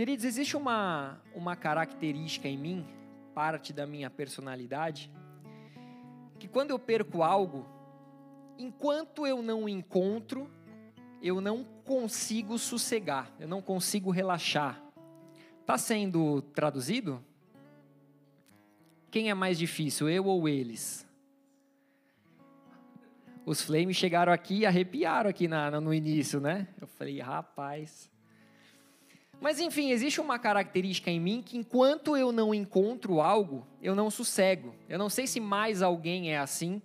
Queridos, existe uma, uma característica em mim, parte da minha personalidade, que quando eu perco algo, enquanto eu não encontro, eu não consigo sossegar, eu não consigo relaxar. Está sendo traduzido? Quem é mais difícil, eu ou eles? Os flames chegaram aqui e arrepiaram aqui na, no início, né? Eu falei, rapaz. Mas enfim, existe uma característica em mim que enquanto eu não encontro algo, eu não sossego. Eu não sei se mais alguém é assim,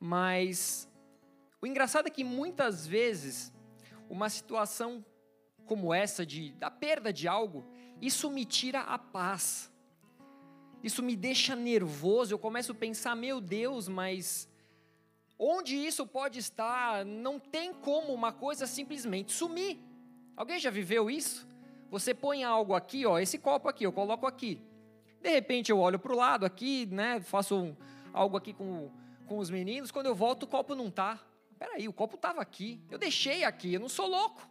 mas o engraçado é que muitas vezes uma situação como essa de da perda de algo, isso me tira a paz. Isso me deixa nervoso, eu começo a pensar, meu Deus, mas onde isso pode estar? Não tem como uma coisa simplesmente sumir. Alguém já viveu isso? Você põe algo aqui, ó, esse copo aqui, eu coloco aqui. De repente eu olho para o lado aqui, né, faço um, algo aqui com, com os meninos, quando eu volto o copo não está. Peraí, o copo estava aqui, eu deixei aqui, eu não sou louco.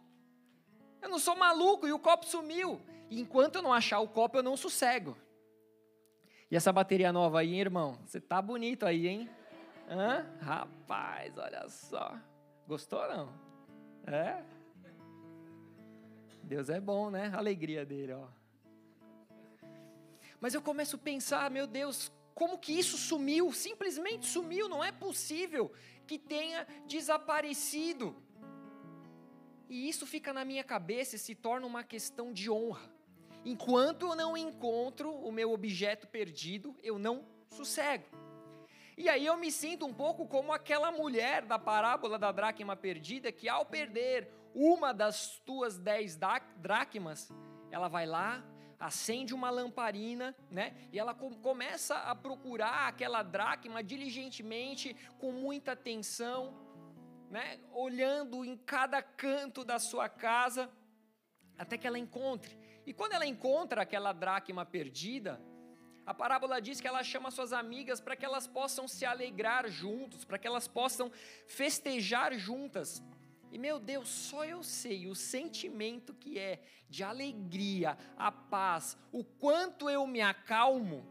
Eu não sou maluco e o copo sumiu. E enquanto eu não achar o copo, eu não sossego. E essa bateria nova aí, irmão? Você tá bonito aí, hein? Hã? Rapaz, olha só. Gostou não? É? Deus é bom, né? A alegria dele, ó. Mas eu começo a pensar, meu Deus, como que isso sumiu? Simplesmente sumiu, não é possível que tenha desaparecido. E isso fica na minha cabeça e se torna uma questão de honra. Enquanto eu não encontro o meu objeto perdido, eu não sossego. E aí eu me sinto um pouco como aquela mulher da parábola da dracma perdida, que ao perder uma das tuas dez dracmas, ela vai lá, acende uma lamparina, né? E ela começa a procurar aquela dracma diligentemente, com muita atenção, né? Olhando em cada canto da sua casa, até que ela encontre. E quando ela encontra aquela dracma perdida, a parábola diz que ela chama suas amigas para que elas possam se alegrar juntos, para que elas possam festejar juntas. E meu Deus, só eu sei o sentimento que é de alegria, a paz, o quanto eu me acalmo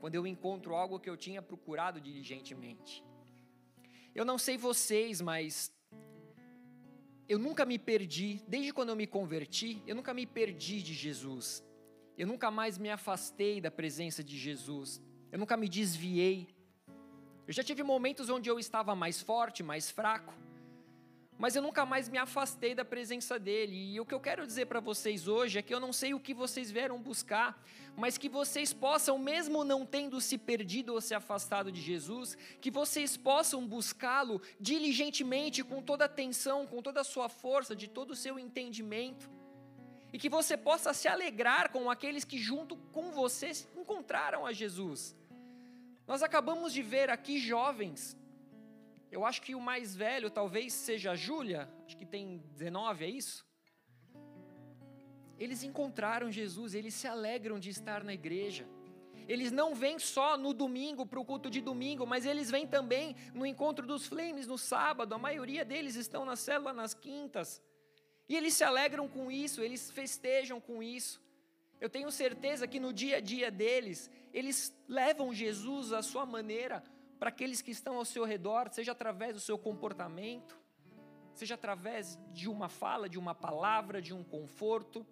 quando eu encontro algo que eu tinha procurado diligentemente. Eu não sei vocês, mas eu nunca me perdi, desde quando eu me converti, eu nunca me perdi de Jesus. Eu nunca mais me afastei da presença de Jesus. Eu nunca me desviei. Eu já tive momentos onde eu estava mais forte, mais fraco mas eu nunca mais me afastei da presença dele. E o que eu quero dizer para vocês hoje é que eu não sei o que vocês vieram buscar, mas que vocês possam, mesmo não tendo se perdido ou se afastado de Jesus, que vocês possam buscá-lo diligentemente, com toda a atenção, com toda a sua força, de todo o seu entendimento. E que você possa se alegrar com aqueles que, junto com você, encontraram a Jesus. Nós acabamos de ver aqui jovens eu acho que o mais velho talvez seja a Júlia, acho que tem 19, é isso? Eles encontraram Jesus, eles se alegram de estar na igreja. Eles não vêm só no domingo para o culto de domingo, mas eles vêm também no encontro dos flames no sábado. A maioria deles estão na célula nas quintas. E eles se alegram com isso, eles festejam com isso. Eu tenho certeza que no dia a dia deles, eles levam Jesus à sua maneira, para aqueles que estão ao seu redor, seja através do seu comportamento, seja através de uma fala, de uma palavra, de um conforto.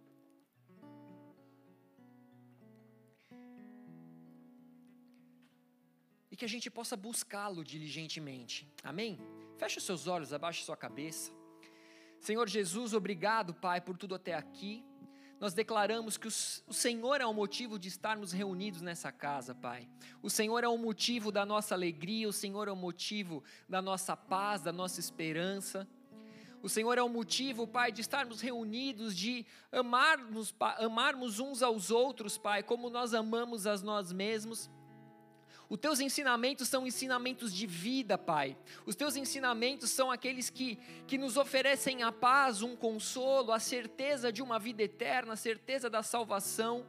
E que a gente possa buscá-lo diligentemente. Amém? Feche os seus olhos, abaixe sua cabeça. Senhor Jesus, obrigado, Pai, por tudo até aqui nós declaramos que o Senhor é o motivo de estarmos reunidos nessa casa, Pai. O Senhor é o motivo da nossa alegria, o Senhor é o motivo da nossa paz, da nossa esperança. O Senhor é o motivo, Pai, de estarmos reunidos, de amarmos, amarmos uns aos outros, Pai, como nós amamos a nós mesmos. Os teus ensinamentos são ensinamentos de vida, Pai. Os teus ensinamentos são aqueles que, que nos oferecem a paz, um consolo, a certeza de uma vida eterna, a certeza da salvação.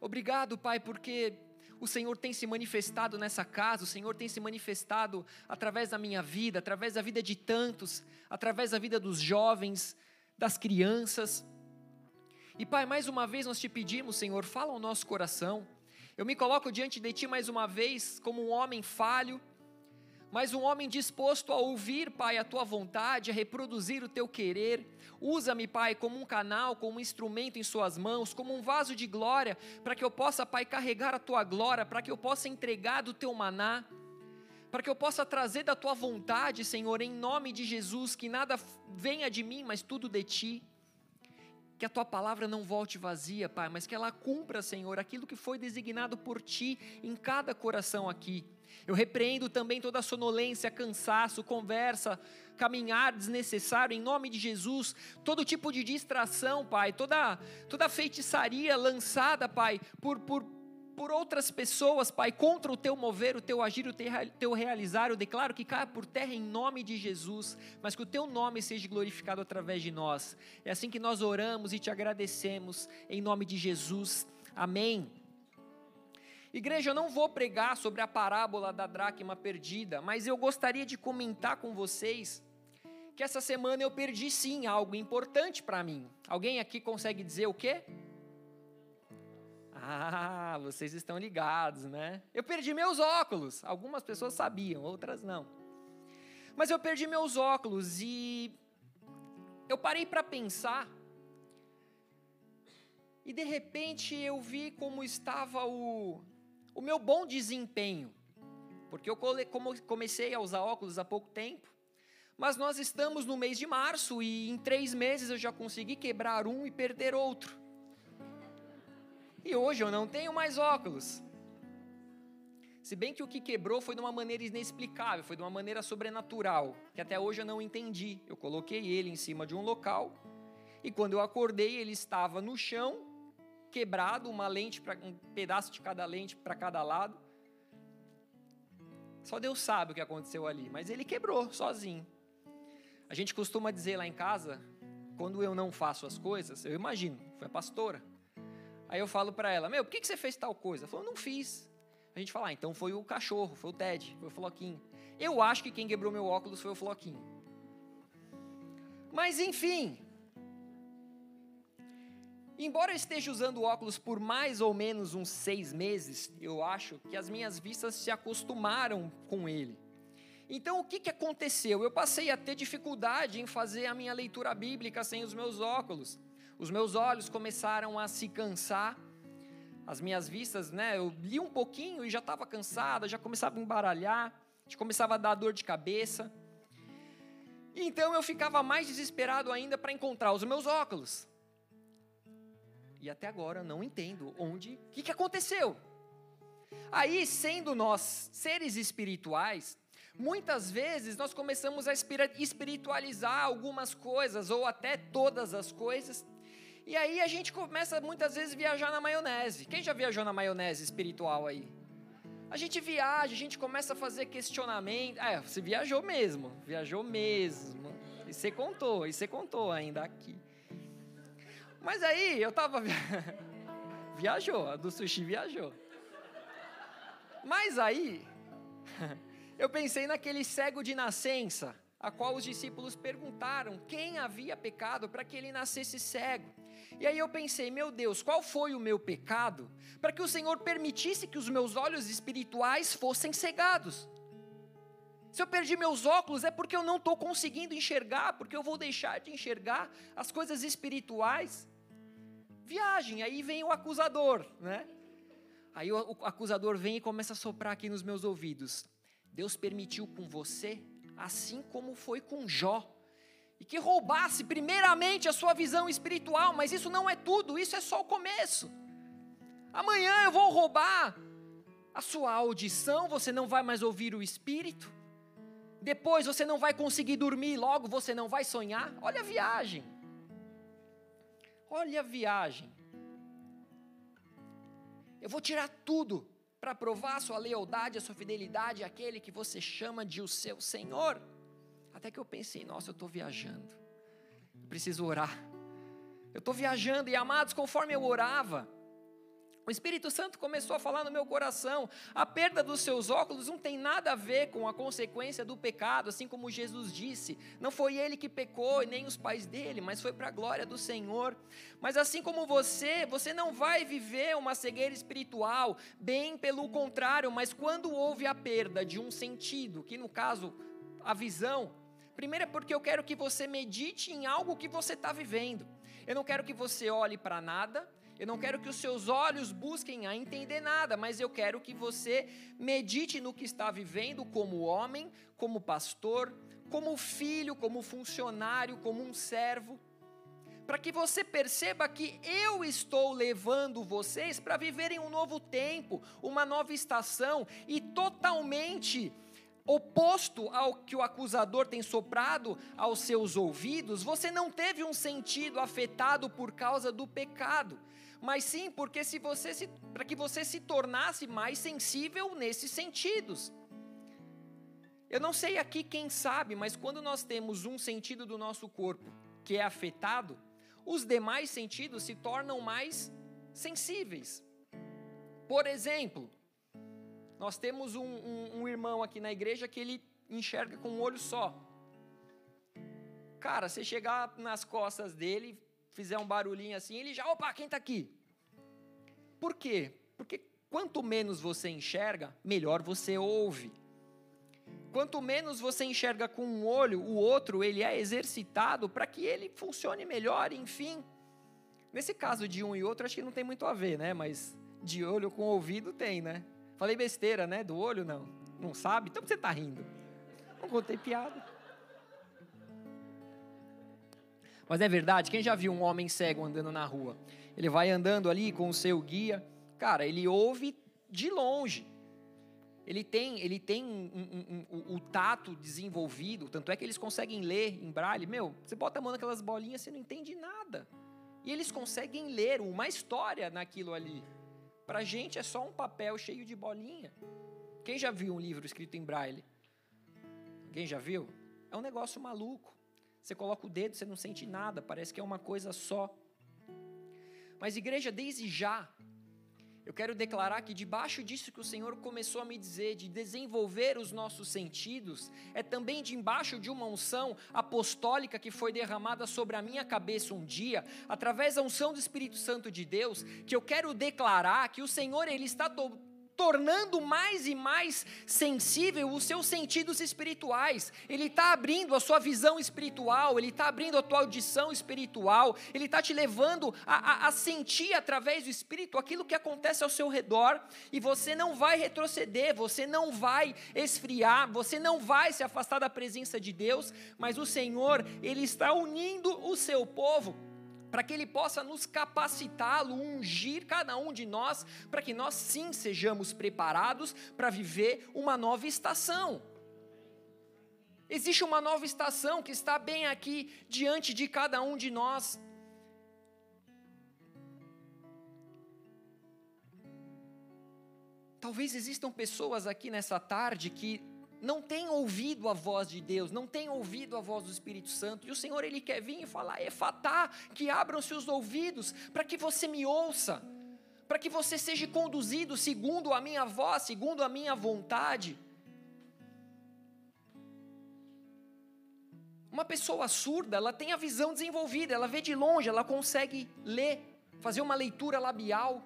Obrigado, Pai, porque o Senhor tem se manifestado nessa casa, o Senhor tem se manifestado através da minha vida, através da vida de tantos, através da vida dos jovens, das crianças. E Pai, mais uma vez nós te pedimos, Senhor, fala ao nosso coração. Eu me coloco diante de Ti mais uma vez como um homem falho, mas um homem disposto a ouvir, Pai, a Tua vontade, a reproduzir o Teu querer. Usa-me, Pai, como um canal, como um instrumento em Suas mãos, como um vaso de glória, para que eu possa, Pai, carregar a Tua glória, para que eu possa entregar do Teu maná para que eu possa trazer da tua vontade, Senhor, em nome de Jesus, que nada venha de mim, mas tudo de ti. Que a tua palavra não volte vazia, Pai, mas que ela cumpra, Senhor, aquilo que foi designado por ti em cada coração aqui. Eu repreendo também toda sonolência, cansaço, conversa, caminhar desnecessário em nome de Jesus, todo tipo de distração, Pai, toda toda feitiçaria lançada, Pai, por por por outras pessoas, Pai, contra o teu mover, o teu agir, o teu realizar. Eu declaro que caia por terra em nome de Jesus, mas que o teu nome seja glorificado através de nós. É assim que nós oramos e te agradecemos, em nome de Jesus. Amém. Igreja, eu não vou pregar sobre a parábola da dracma perdida, mas eu gostaria de comentar com vocês que essa semana eu perdi sim algo importante para mim. Alguém aqui consegue dizer o quê? Ah, vocês estão ligados, né? Eu perdi meus óculos. Algumas pessoas sabiam, outras não. Mas eu perdi meus óculos e eu parei para pensar. E de repente eu vi como estava o, o meu bom desempenho. Porque eu comecei a usar óculos há pouco tempo. Mas nós estamos no mês de março e em três meses eu já consegui quebrar um e perder outro. E hoje eu não tenho mais óculos. Se bem que o que quebrou foi de uma maneira inexplicável, foi de uma maneira sobrenatural, que até hoje eu não entendi. Eu coloquei ele em cima de um local e quando eu acordei ele estava no chão, quebrado, uma lente para um pedaço de cada lente para cada lado. Só Deus sabe o que aconteceu ali, mas ele quebrou sozinho. A gente costuma dizer lá em casa, quando eu não faço as coisas, eu imagino, foi a pastora. Aí eu falo para ela, meu, por que, que você fez tal coisa? Ela falou, não fiz. A gente fala, ah, então foi o cachorro, foi o Ted, foi o Floquinho. Eu acho que quem quebrou meu óculos foi o Floquinho. Mas enfim, embora eu esteja usando óculos por mais ou menos uns seis meses, eu acho que as minhas vistas se acostumaram com ele. Então o que, que aconteceu? Eu passei a ter dificuldade em fazer a minha leitura bíblica sem os meus óculos. Os meus olhos começaram a se cansar, as minhas vistas, né? Eu li um pouquinho e já estava cansada, já começava a embaralhar, já começava a dar dor de cabeça. Então eu ficava mais desesperado ainda para encontrar os meus óculos. E até agora não entendo onde, o que, que aconteceu. Aí, sendo nós seres espirituais, muitas vezes nós começamos a espiritualizar algumas coisas, ou até todas as coisas, e aí a gente começa muitas vezes a viajar na maionese. Quem já viajou na maionese espiritual aí? A gente viaja, a gente começa a fazer questionamento. Ah, você viajou mesmo, viajou mesmo. E você contou, e você contou ainda aqui. Mas aí eu tava. viajou, a do sushi viajou. Mas aí, eu pensei naquele cego de nascença, a qual os discípulos perguntaram quem havia pecado para que ele nascesse cego. E aí eu pensei, meu Deus, qual foi o meu pecado para que o Senhor permitisse que os meus olhos espirituais fossem cegados? Se eu perdi meus óculos é porque eu não estou conseguindo enxergar, porque eu vou deixar de enxergar as coisas espirituais. Viagem, aí vem o acusador, né? Aí o acusador vem e começa a soprar aqui nos meus ouvidos. Deus permitiu com você, assim como foi com Jó e que roubasse primeiramente a sua visão espiritual, mas isso não é tudo, isso é só o começo. Amanhã eu vou roubar a sua audição, você não vai mais ouvir o espírito. Depois você não vai conseguir dormir, logo você não vai sonhar. Olha a viagem. Olha a viagem. Eu vou tirar tudo para provar a sua lealdade, a sua fidelidade àquele que você chama de o seu Senhor. Até que eu pensei, nossa, eu estou viajando. Eu preciso orar. Eu estou viajando, e amados, conforme eu orava, O Espírito Santo começou a falar no meu coração: a perda dos seus óculos não tem nada a ver com a consequência do pecado, assim como Jesus disse. Não foi ele que pecou e nem os pais dele, mas foi para a glória do Senhor. Mas assim como você, você não vai viver uma cegueira espiritual, bem pelo contrário, mas quando houve a perda de um sentido, que no caso, a visão, primeiro é porque eu quero que você medite em algo que você está vivendo. Eu não quero que você olhe para nada, eu não quero que os seus olhos busquem a entender nada, mas eu quero que você medite no que está vivendo como homem, como pastor, como filho, como funcionário, como um servo, para que você perceba que eu estou levando vocês para viverem um novo tempo, uma nova estação e totalmente oposto ao que o acusador tem soprado aos seus ouvidos, você não teve um sentido afetado por causa do pecado mas sim porque se você se, para que você se tornasse mais sensível nesses sentidos. Eu não sei aqui quem sabe, mas quando nós temos um sentido do nosso corpo que é afetado, os demais sentidos se tornam mais sensíveis. Por exemplo, nós temos um, um, um irmão aqui na igreja que ele enxerga com um olho só. Cara, você chegar nas costas dele, fizer um barulhinho assim, ele já, opa, quem está aqui? Por quê? Porque quanto menos você enxerga, melhor você ouve. Quanto menos você enxerga com um olho, o outro ele é exercitado para que ele funcione melhor, enfim. Nesse caso de um e outro, acho que não tem muito a ver, né? Mas de olho com ouvido tem, né? Falei besteira, né? Do olho não. Não sabe? Então você está rindo. Não contei piada. Mas é verdade, quem já viu um homem cego andando na rua? Ele vai andando ali com o seu guia, cara, ele ouve de longe. Ele tem, ele tem um, um, um, o tato desenvolvido, tanto é que eles conseguem ler em braille. Meu, você bota a mão naquelas bolinhas, você não entende nada. E eles conseguem ler uma história naquilo ali. Para a gente é só um papel cheio de bolinha. Quem já viu um livro escrito em braille? Quem já viu? É um negócio maluco. Você coloca o dedo, você não sente nada, parece que é uma coisa só. Mas, igreja, desde já, eu quero declarar que debaixo disso que o Senhor começou a me dizer, de desenvolver os nossos sentidos, é também debaixo de uma unção apostólica que foi derramada sobre a minha cabeça um dia, através da unção do Espírito Santo de Deus, que eu quero declarar que o Senhor ele está tornando mais e mais sensível os seus sentidos espirituais. Ele está abrindo a sua visão espiritual, ele está abrindo a tua audição espiritual, ele está te levando a, a, a sentir através do Espírito aquilo que acontece ao seu redor, e você não vai retroceder, você não vai esfriar, você não vai se afastar da presença de Deus, mas o Senhor, Ele está unindo o seu povo para que Ele possa nos capacitá-lo, ungir cada um de nós, para que nós sim sejamos preparados para viver uma nova estação. Existe uma nova estação que está bem aqui diante de cada um de nós. Talvez existam pessoas aqui nessa tarde que não tem ouvido a voz de Deus, não tem ouvido a voz do Espírito Santo, e o Senhor ele quer vir e falar, efatá, que abram-se os ouvidos, para que você me ouça, para que você seja conduzido segundo a minha voz, segundo a minha vontade. Uma pessoa surda, ela tem a visão desenvolvida, ela vê de longe, ela consegue ler, fazer uma leitura labial.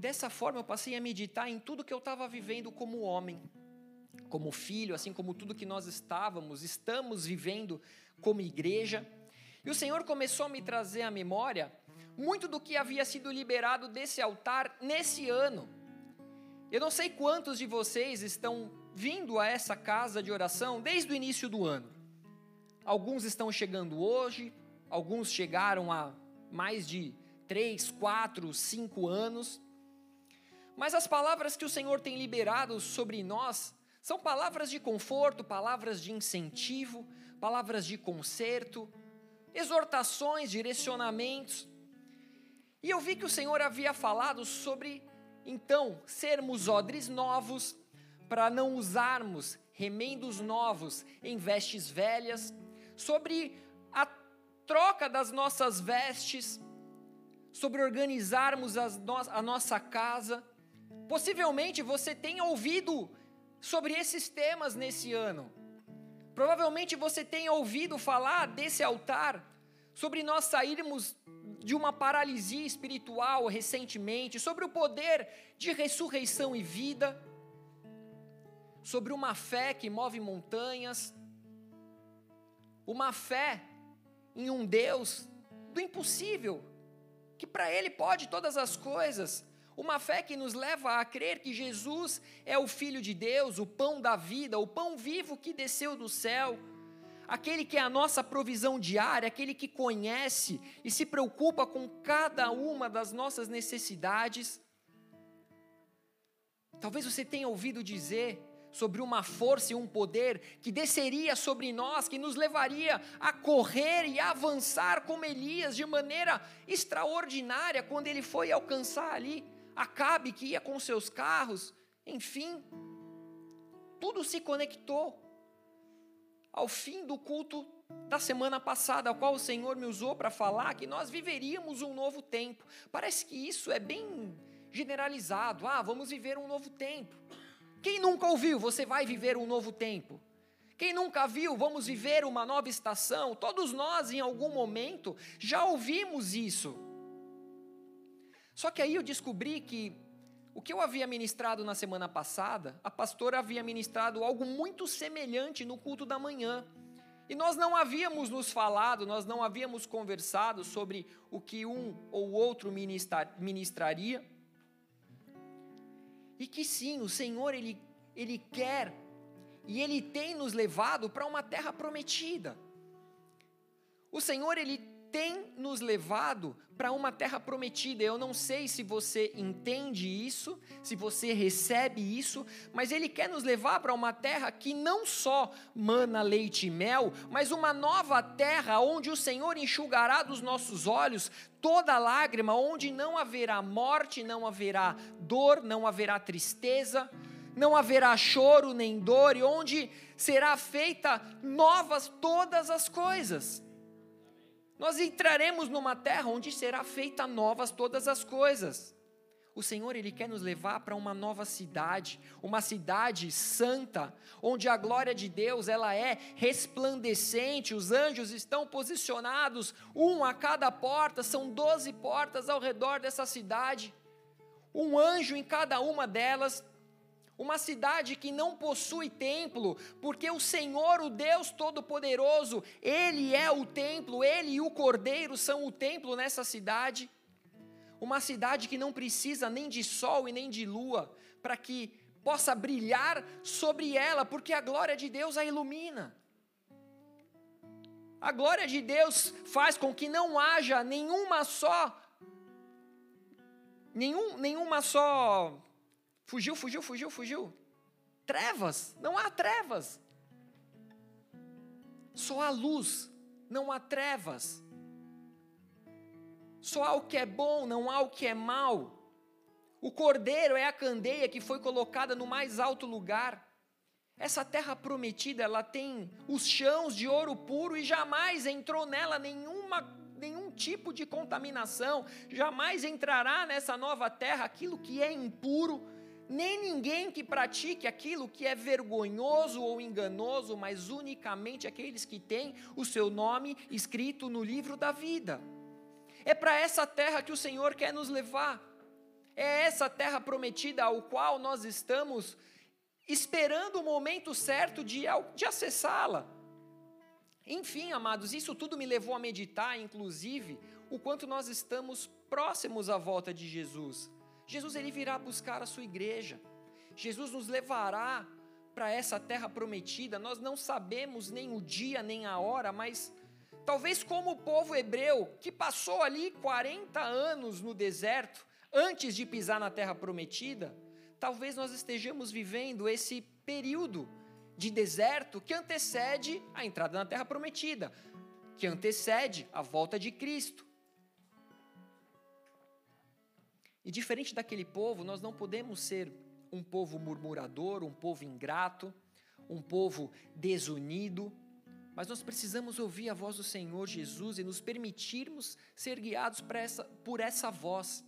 Dessa forma eu passei a meditar em tudo que eu estava vivendo como homem, como filho, assim como tudo que nós estávamos, estamos vivendo como igreja. E o Senhor começou a me trazer à memória muito do que havia sido liberado desse altar nesse ano. Eu não sei quantos de vocês estão vindo a essa casa de oração desde o início do ano. Alguns estão chegando hoje, alguns chegaram há mais de três, quatro, cinco anos. Mas as palavras que o Senhor tem liberado sobre nós são palavras de conforto, palavras de incentivo, palavras de conserto, exortações, direcionamentos. E eu vi que o Senhor havia falado sobre, então, sermos odres novos, para não usarmos remendos novos em vestes velhas, sobre a troca das nossas vestes, sobre organizarmos no a nossa casa. Possivelmente você tenha ouvido sobre esses temas nesse ano. Provavelmente você tenha ouvido falar desse altar, sobre nós sairmos de uma paralisia espiritual recentemente, sobre o poder de ressurreição e vida, sobre uma fé que move montanhas, uma fé em um Deus do impossível, que para Ele pode todas as coisas. Uma fé que nos leva a crer que Jesus é o Filho de Deus, o pão da vida, o pão vivo que desceu do céu, aquele que é a nossa provisão diária, aquele que conhece e se preocupa com cada uma das nossas necessidades. Talvez você tenha ouvido dizer sobre uma força e um poder que desceria sobre nós, que nos levaria a correr e a avançar como Elias de maneira extraordinária quando ele foi alcançar ali Acabe que ia com seus carros, enfim, tudo se conectou. Ao fim do culto da semana passada, ao qual o Senhor me usou para falar que nós viveríamos um novo tempo. Parece que isso é bem generalizado. Ah, vamos viver um novo tempo. Quem nunca ouviu, você vai viver um novo tempo? Quem nunca viu, vamos viver uma nova estação? Todos nós, em algum momento, já ouvimos isso. Só que aí eu descobri que o que eu havia ministrado na semana passada, a pastora havia ministrado algo muito semelhante no culto da manhã. E nós não havíamos nos falado, nós não havíamos conversado sobre o que um ou outro ministraria e que sim, o Senhor ele, ele quer e ele tem nos levado para uma terra prometida. O Senhor ele tem nos levado para uma terra prometida. Eu não sei se você entende isso, se você recebe isso, mas Ele quer nos levar para uma terra que não só mana leite e mel, mas uma nova terra onde o Senhor enxugará dos nossos olhos toda lágrima, onde não haverá morte, não haverá dor, não haverá tristeza, não haverá choro nem dor, e onde será feita novas todas as coisas. Nós entraremos numa terra onde será feita novas todas as coisas. O Senhor ele quer nos levar para uma nova cidade, uma cidade santa, onde a glória de Deus ela é resplandecente. Os anjos estão posicionados um a cada porta, são doze portas ao redor dessa cidade. Um anjo em cada uma delas uma cidade que não possui templo, porque o Senhor, o Deus Todo-Poderoso, Ele é o templo, Ele e o Cordeiro são o templo nessa cidade. Uma cidade que não precisa nem de sol e nem de lua, para que possa brilhar sobre ela, porque a glória de Deus a ilumina. A glória de Deus faz com que não haja nenhuma só nenhum, nenhuma só Fugiu, fugiu, fugiu, fugiu. Trevas, não há trevas. Só há luz, não há trevas. Só há o que é bom, não há o que é mal. O cordeiro é a candeia que foi colocada no mais alto lugar. Essa terra prometida, ela tem os chãos de ouro puro e jamais entrou nela nenhuma, nenhum tipo de contaminação. Jamais entrará nessa nova terra aquilo que é impuro nem ninguém que pratique aquilo que é vergonhoso ou enganoso, mas unicamente aqueles que têm o seu nome escrito no livro da vida. É para essa terra que o Senhor quer nos levar. É essa terra prometida ao qual nós estamos esperando o momento certo de, de acessá-la. Enfim, amados, isso tudo me levou a meditar, inclusive, o quanto nós estamos próximos à volta de Jesus. Jesus ele virá buscar a sua igreja. Jesus nos levará para essa terra prometida. Nós não sabemos nem o dia nem a hora, mas talvez como o povo hebreu que passou ali 40 anos no deserto antes de pisar na terra prometida, talvez nós estejamos vivendo esse período de deserto que antecede a entrada na terra prometida, que antecede a volta de Cristo. E diferente daquele povo, nós não podemos ser um povo murmurador, um povo ingrato, um povo desunido, Mas nós precisamos ouvir a voz do Senhor Jesus e nos permitirmos ser guiados essa, por essa voz.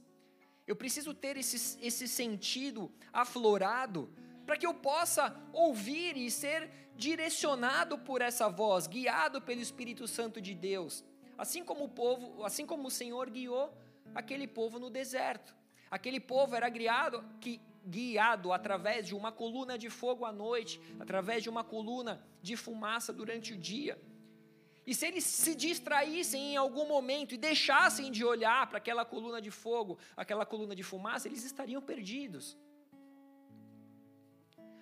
Eu preciso ter esse, esse sentido aflorado para que eu possa ouvir e ser direcionado por essa voz, guiado pelo Espírito Santo de Deus. Assim como o povo, assim como o Senhor guiou aquele povo no deserto. Aquele povo era guiado, que, guiado através de uma coluna de fogo à noite, através de uma coluna de fumaça durante o dia. E se eles se distraíssem em algum momento e deixassem de olhar para aquela coluna de fogo, aquela coluna de fumaça, eles estariam perdidos.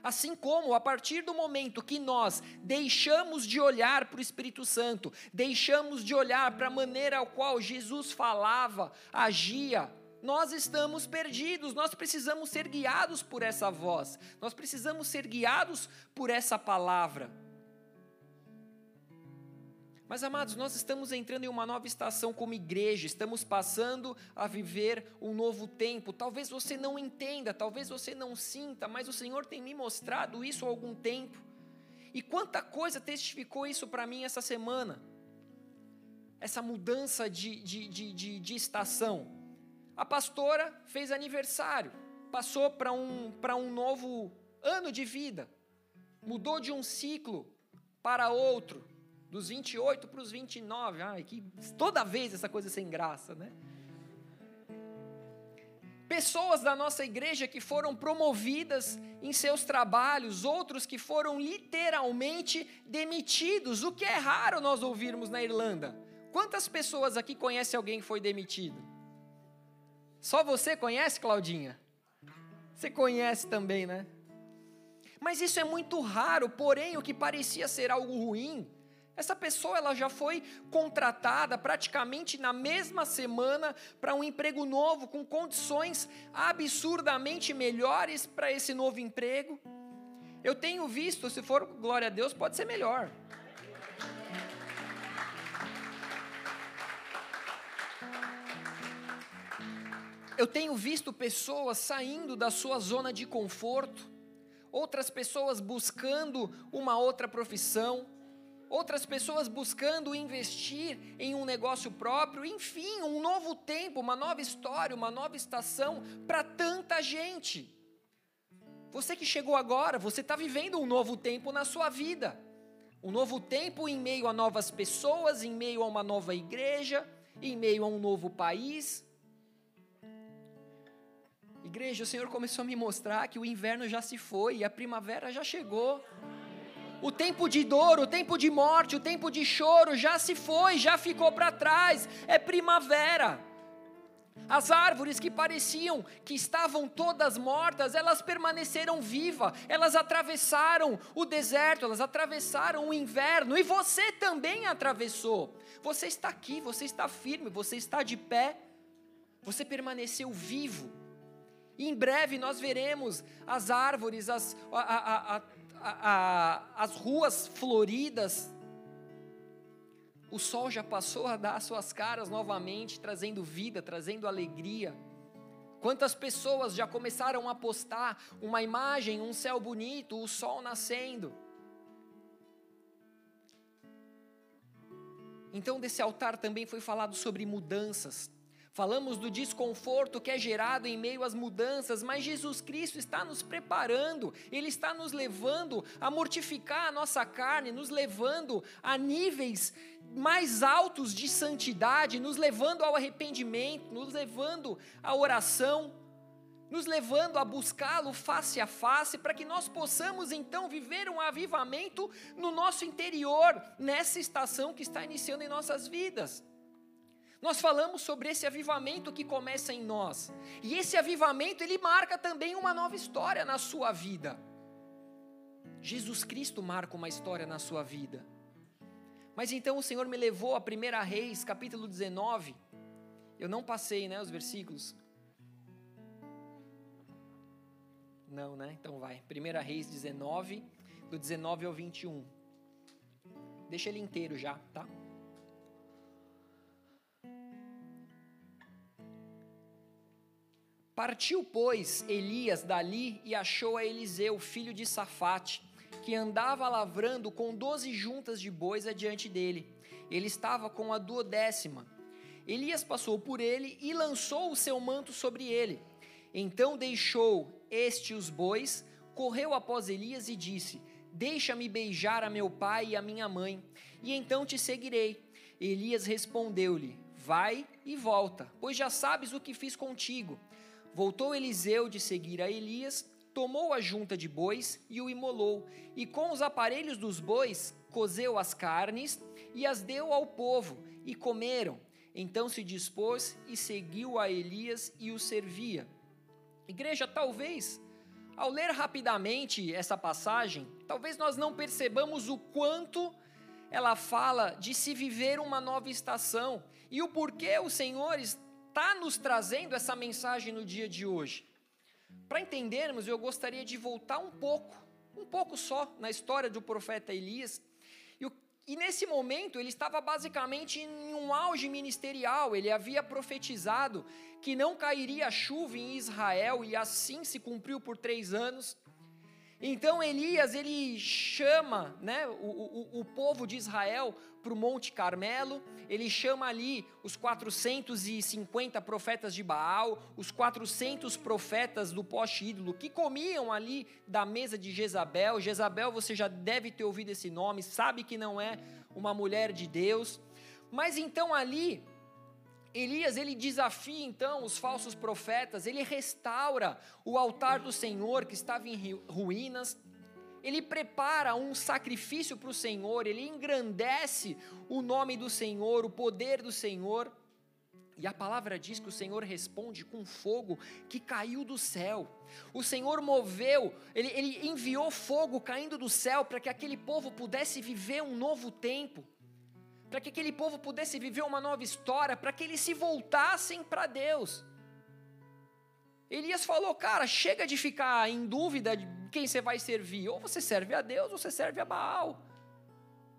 Assim como, a partir do momento que nós deixamos de olhar para o Espírito Santo, deixamos de olhar para a maneira ao qual Jesus falava, agia, nós estamos perdidos, nós precisamos ser guiados por essa voz, nós precisamos ser guiados por essa palavra. Mas, amados, nós estamos entrando em uma nova estação como igreja, estamos passando a viver um novo tempo. Talvez você não entenda, talvez você não sinta, mas o Senhor tem me mostrado isso há algum tempo. E quanta coisa testificou isso para mim essa semana. Essa mudança de, de, de, de, de estação. A pastora fez aniversário, passou para um, um novo ano de vida, mudou de um ciclo para outro dos 28 para os 29. Ai, que toda vez essa coisa sem graça, né? Pessoas da nossa igreja que foram promovidas em seus trabalhos, outros que foram literalmente demitidos, o que é raro nós ouvirmos na Irlanda. Quantas pessoas aqui conhecem alguém que foi demitido? Só você conhece, Claudinha? Você conhece também, né? Mas isso é muito raro, porém o que parecia ser algo ruim, essa pessoa ela já foi contratada praticamente na mesma semana para um emprego novo, com condições absurdamente melhores para esse novo emprego. Eu tenho visto, se for glória a Deus, pode ser melhor. Eu tenho visto pessoas saindo da sua zona de conforto, outras pessoas buscando uma outra profissão outras pessoas buscando investir em um negócio próprio, enfim, um novo tempo, uma nova história, uma nova estação para tanta gente. Você que chegou agora, você está vivendo um novo tempo na sua vida. Um novo tempo em meio a novas pessoas, em meio a uma nova igreja, em meio a um novo país. Igreja, o Senhor começou a me mostrar que o inverno já se foi e a primavera já chegou. O tempo de dor, o tempo de morte, o tempo de choro já se foi, já ficou para trás. É primavera. As árvores que pareciam que estavam todas mortas, elas permaneceram vivas, elas atravessaram o deserto, elas atravessaram o inverno, e você também atravessou. Você está aqui, você está firme, você está de pé, você permaneceu vivo. Em breve nós veremos as árvores, as, a, a, a, as ruas floridas, o sol já passou a dar suas caras novamente, trazendo vida, trazendo alegria. Quantas pessoas já começaram a postar uma imagem, um céu bonito, o sol nascendo. Então, desse altar também foi falado sobre mudanças. Falamos do desconforto que é gerado em meio às mudanças, mas Jesus Cristo está nos preparando, Ele está nos levando a mortificar a nossa carne, nos levando a níveis mais altos de santidade, nos levando ao arrependimento, nos levando à oração, nos levando a buscá-lo face a face, para que nós possamos então viver um avivamento no nosso interior, nessa estação que está iniciando em nossas vidas. Nós falamos sobre esse avivamento que começa em nós. E esse avivamento, ele marca também uma nova história na sua vida. Jesus Cristo marca uma história na sua vida. Mas então o Senhor me levou a 1 Reis, capítulo 19. Eu não passei, né, os versículos. Não, né? Então vai. 1 Reis 19, do 19 ao 21. Deixa ele inteiro já, tá? Partiu, pois, Elias dali e achou a Eliseu, filho de Safate, que andava lavrando com doze juntas de bois adiante dele. Ele estava com a duodécima. Elias passou por ele e lançou o seu manto sobre ele. Então deixou este os bois, correu após Elias e disse: Deixa-me beijar a meu pai e a minha mãe, e então te seguirei. Elias respondeu-lhe: Vai e volta, pois já sabes o que fiz contigo. Voltou Eliseu de seguir a Elias, tomou a junta de bois e o imolou, e com os aparelhos dos bois cozeu as carnes e as deu ao povo, e comeram. Então se dispôs e seguiu a Elias e o servia. Igreja, talvez, ao ler rapidamente essa passagem, talvez nós não percebamos o quanto ela fala de se viver uma nova estação e o porquê o Senhor está nos trazendo essa mensagem no dia de hoje. Para entendermos, eu gostaria de voltar um pouco, um pouco só, na história do profeta Elias. E, o, e nesse momento ele estava basicamente em um auge ministerial, ele havia profetizado que não cairia chuva em Israel, e assim se cumpriu por três anos. Então Elias ele chama né, o, o, o povo de Israel para o Monte Carmelo, ele chama ali os 450 profetas de Baal, os 400 profetas do poste ídolo que comiam ali da mesa de Jezabel. Jezabel, você já deve ter ouvido esse nome, sabe que não é uma mulher de Deus. Mas então ali Elias, ele desafia então os falsos profetas, ele restaura o altar do Senhor que estava em ruínas, ele prepara um sacrifício para o Senhor, ele engrandece o nome do Senhor, o poder do Senhor. E a palavra diz que o Senhor responde com fogo que caiu do céu. O Senhor moveu, ele, ele enviou fogo caindo do céu para que aquele povo pudesse viver um novo tempo para que aquele povo pudesse viver uma nova história, para que eles se voltassem para Deus. Elias falou, cara, chega de ficar em dúvida de quem você vai servir. Ou você serve a Deus, ou você serve a Baal.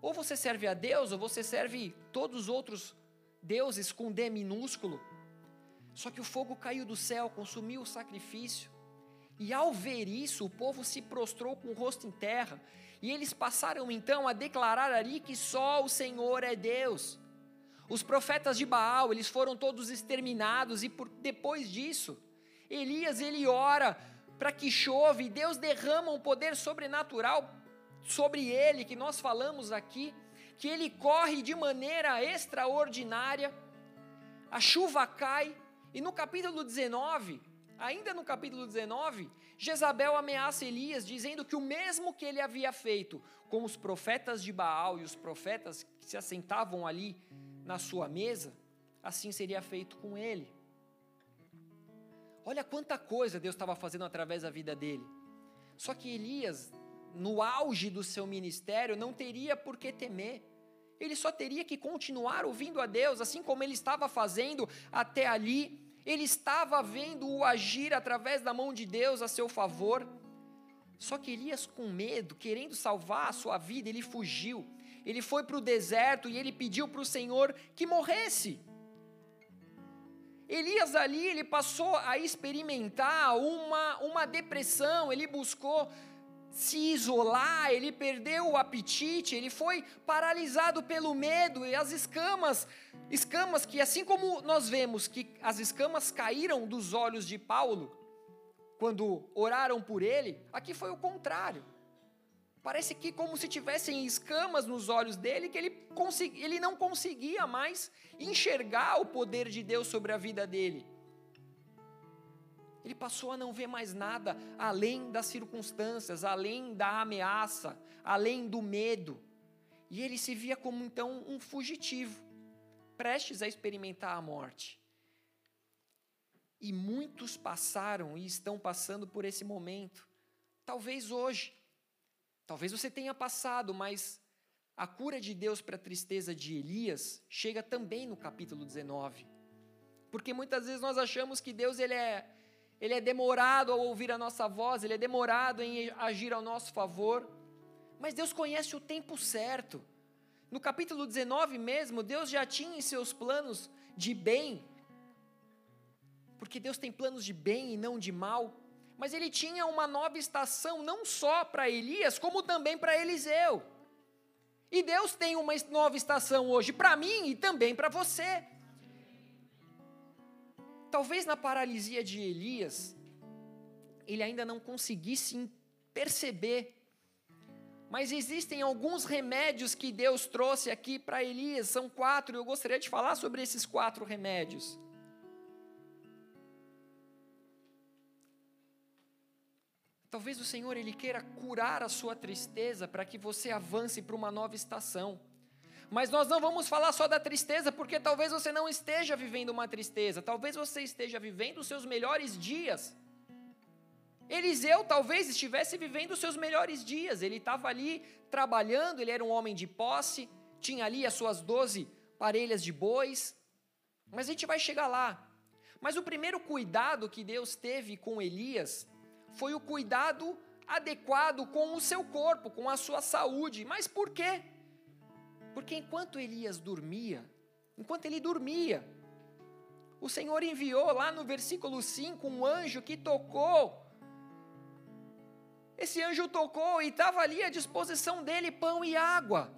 Ou você serve a Deus, ou você serve todos os outros deuses com D minúsculo. Só que o fogo caiu do céu, consumiu o sacrifício. E ao ver isso, o povo se prostrou com o rosto em terra e eles passaram então a declarar ali que só o Senhor é Deus. Os profetas de Baal, eles foram todos exterminados e por, depois disso, Elias ele ora para que chove, e Deus derrama um poder sobrenatural sobre ele que nós falamos aqui, que ele corre de maneira extraordinária. A chuva cai e no capítulo 19, ainda no capítulo 19, Jezabel ameaça Elias, dizendo que o mesmo que ele havia feito com os profetas de Baal e os profetas que se assentavam ali na sua mesa, assim seria feito com ele. Olha quanta coisa Deus estava fazendo através da vida dele. Só que Elias, no auge do seu ministério, não teria por que temer. Ele só teria que continuar ouvindo a Deus, assim como ele estava fazendo até ali ele estava vendo o agir através da mão de Deus a seu favor. Só que Elias, com medo, querendo salvar a sua vida, ele fugiu. Ele foi para o deserto e ele pediu para o Senhor que morresse. Elias ali, ele passou a experimentar uma, uma depressão, ele buscou se isolar, ele perdeu o apetite, ele foi paralisado pelo medo e as escamas, escamas que assim como nós vemos que as escamas caíram dos olhos de Paulo quando oraram por ele, aqui foi o contrário. Parece que como se tivessem escamas nos olhos dele que ele, ele não conseguia mais enxergar o poder de Deus sobre a vida dele. Ele passou a não ver mais nada além das circunstâncias, além da ameaça, além do medo. E ele se via como então um fugitivo, prestes a experimentar a morte. E muitos passaram e estão passando por esse momento. Talvez hoje, talvez você tenha passado, mas a cura de Deus para a tristeza de Elias chega também no capítulo 19. Porque muitas vezes nós achamos que Deus ele é ele é demorado ao ouvir a nossa voz, ele é demorado em agir ao nosso favor. Mas Deus conhece o tempo certo. No capítulo 19 mesmo, Deus já tinha em seus planos de bem, porque Deus tem planos de bem e não de mal. Mas ele tinha uma nova estação não só para Elias, como também para Eliseu. E Deus tem uma nova estação hoje para mim e também para você. Talvez na paralisia de Elias, ele ainda não conseguisse perceber. Mas existem alguns remédios que Deus trouxe aqui para Elias, são quatro, eu gostaria de falar sobre esses quatro remédios. Talvez o Senhor ele queira curar a sua tristeza para que você avance para uma nova estação. Mas nós não vamos falar só da tristeza, porque talvez você não esteja vivendo uma tristeza, talvez você esteja vivendo os seus melhores dias. Eliseu talvez estivesse vivendo os seus melhores dias, ele estava ali trabalhando, ele era um homem de posse, tinha ali as suas doze parelhas de bois, mas a gente vai chegar lá. Mas o primeiro cuidado que Deus teve com Elias foi o cuidado adequado com o seu corpo, com a sua saúde. Mas por quê? Porque enquanto Elias dormia, enquanto ele dormia, o Senhor enviou lá no versículo 5 um anjo que tocou. Esse anjo tocou e estava ali à disposição dele pão e água.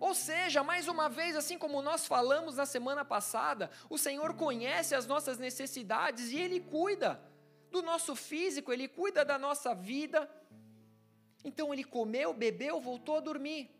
Ou seja, mais uma vez, assim como nós falamos na semana passada, o Senhor conhece as nossas necessidades e Ele cuida do nosso físico, Ele cuida da nossa vida. Então ele comeu, bebeu, voltou a dormir.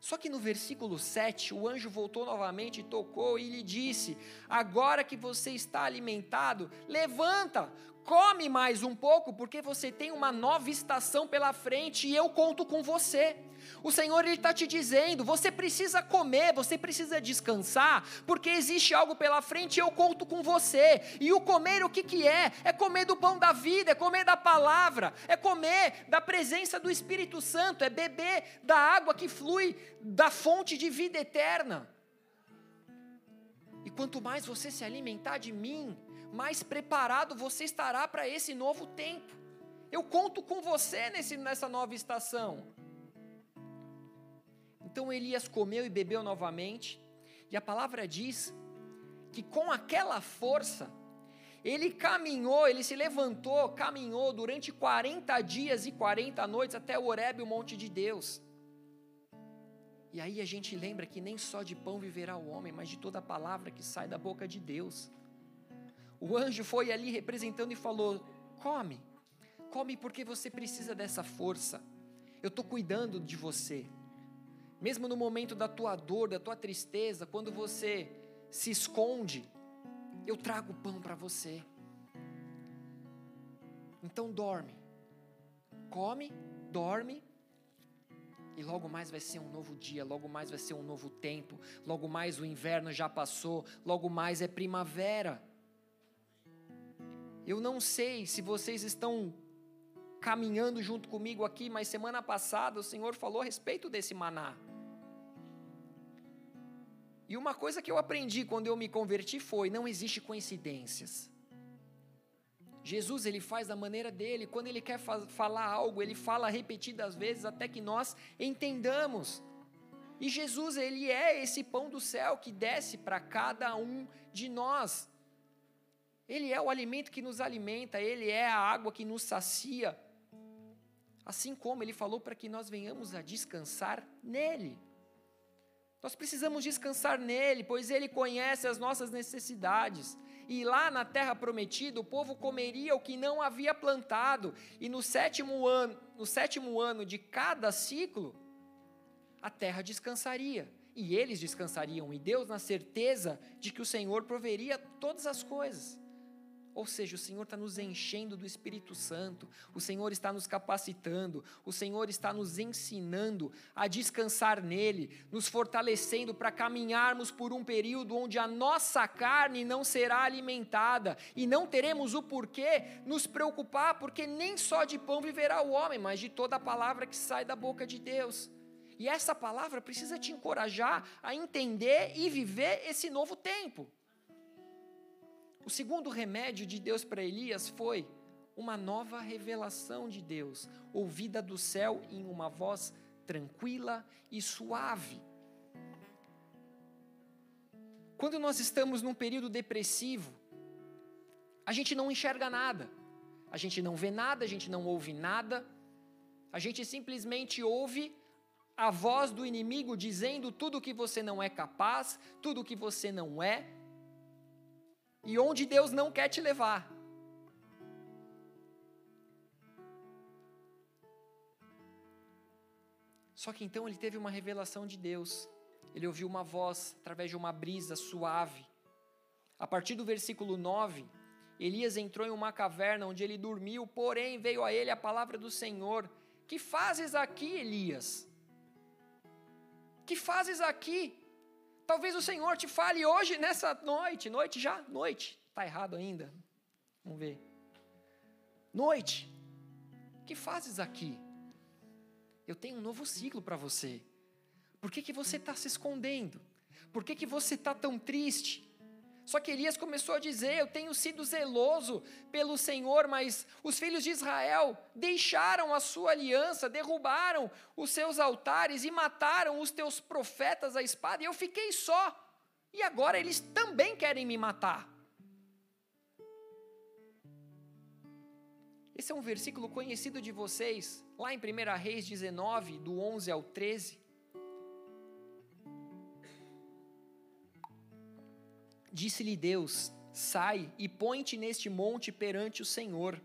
Só que no versículo 7, o anjo voltou novamente, tocou e lhe disse: Agora que você está alimentado, levanta, come mais um pouco, porque você tem uma nova estação pela frente e eu conto com você. O Senhor está te dizendo: você precisa comer, você precisa descansar, porque existe algo pela frente e eu conto com você. E o comer, o que, que é? É comer do pão da vida, é comer da palavra, é comer da presença do Espírito Santo, é beber da água que flui da fonte de vida eterna. E quanto mais você se alimentar de mim, mais preparado você estará para esse novo tempo. Eu conto com você nesse, nessa nova estação. Então Elias comeu e bebeu novamente, e a palavra diz que com aquela força, ele caminhou, ele se levantou, caminhou durante 40 dias e 40 noites até o Horebe, o monte de Deus. E aí a gente lembra que nem só de pão viverá o homem, mas de toda a palavra que sai da boca de Deus. O anjo foi ali representando e falou: Come, come porque você precisa dessa força. Eu estou cuidando de você. Mesmo no momento da tua dor, da tua tristeza, quando você se esconde, eu trago pão para você. Então dorme. Come, dorme. E logo mais vai ser um novo dia, logo mais vai ser um novo tempo, logo mais o inverno já passou, logo mais é primavera. Eu não sei se vocês estão caminhando junto comigo aqui, mas semana passada o Senhor falou a respeito desse maná. E uma coisa que eu aprendi quando eu me converti foi: não existe coincidências. Jesus ele faz da maneira dele, quando ele quer falar algo, ele fala repetidas vezes até que nós entendamos. E Jesus ele é esse pão do céu que desce para cada um de nós. Ele é o alimento que nos alimenta, ele é a água que nos sacia. Assim como ele falou para que nós venhamos a descansar nele. Nós precisamos descansar nele, pois ele conhece as nossas necessidades. E lá na terra prometida, o povo comeria o que não havia plantado, e no sétimo ano, no sétimo ano de cada ciclo, a terra descansaria. E eles descansariam, e Deus na certeza de que o Senhor proveria todas as coisas. Ou seja, o Senhor está nos enchendo do Espírito Santo, o Senhor está nos capacitando, o Senhor está nos ensinando a descansar nele, nos fortalecendo para caminharmos por um período onde a nossa carne não será alimentada e não teremos o porquê nos preocupar, porque nem só de pão viverá o homem, mas de toda a palavra que sai da boca de Deus. E essa palavra precisa te encorajar a entender e viver esse novo tempo. O segundo remédio de Deus para Elias foi uma nova revelação de Deus, ouvida do céu em uma voz tranquila e suave. Quando nós estamos num período depressivo, a gente não enxerga nada. A gente não vê nada, a gente não ouve nada. A gente simplesmente ouve a voz do inimigo dizendo tudo que você não é capaz, tudo que você não é, e onde Deus não quer te levar. Só que então ele teve uma revelação de Deus. Ele ouviu uma voz através de uma brisa suave. A partir do versículo 9, Elias entrou em uma caverna onde ele dormiu, porém veio a ele a palavra do Senhor: Que fazes aqui, Elias? Que fazes aqui? Talvez o Senhor te fale hoje, nessa noite. Noite já? Noite. Está errado ainda. Vamos ver. Noite. Que fazes aqui? Eu tenho um novo ciclo para você. Por que, que você está se escondendo? Por que, que você está tão triste? Só que Elias começou a dizer: Eu tenho sido zeloso pelo Senhor, mas os filhos de Israel deixaram a sua aliança, derrubaram os seus altares e mataram os teus profetas à espada, e eu fiquei só. E agora eles também querem me matar. Esse é um versículo conhecido de vocês, lá em 1 Reis 19, do 11 ao 13. Disse-lhe Deus: Sai e põe-te neste monte perante o Senhor.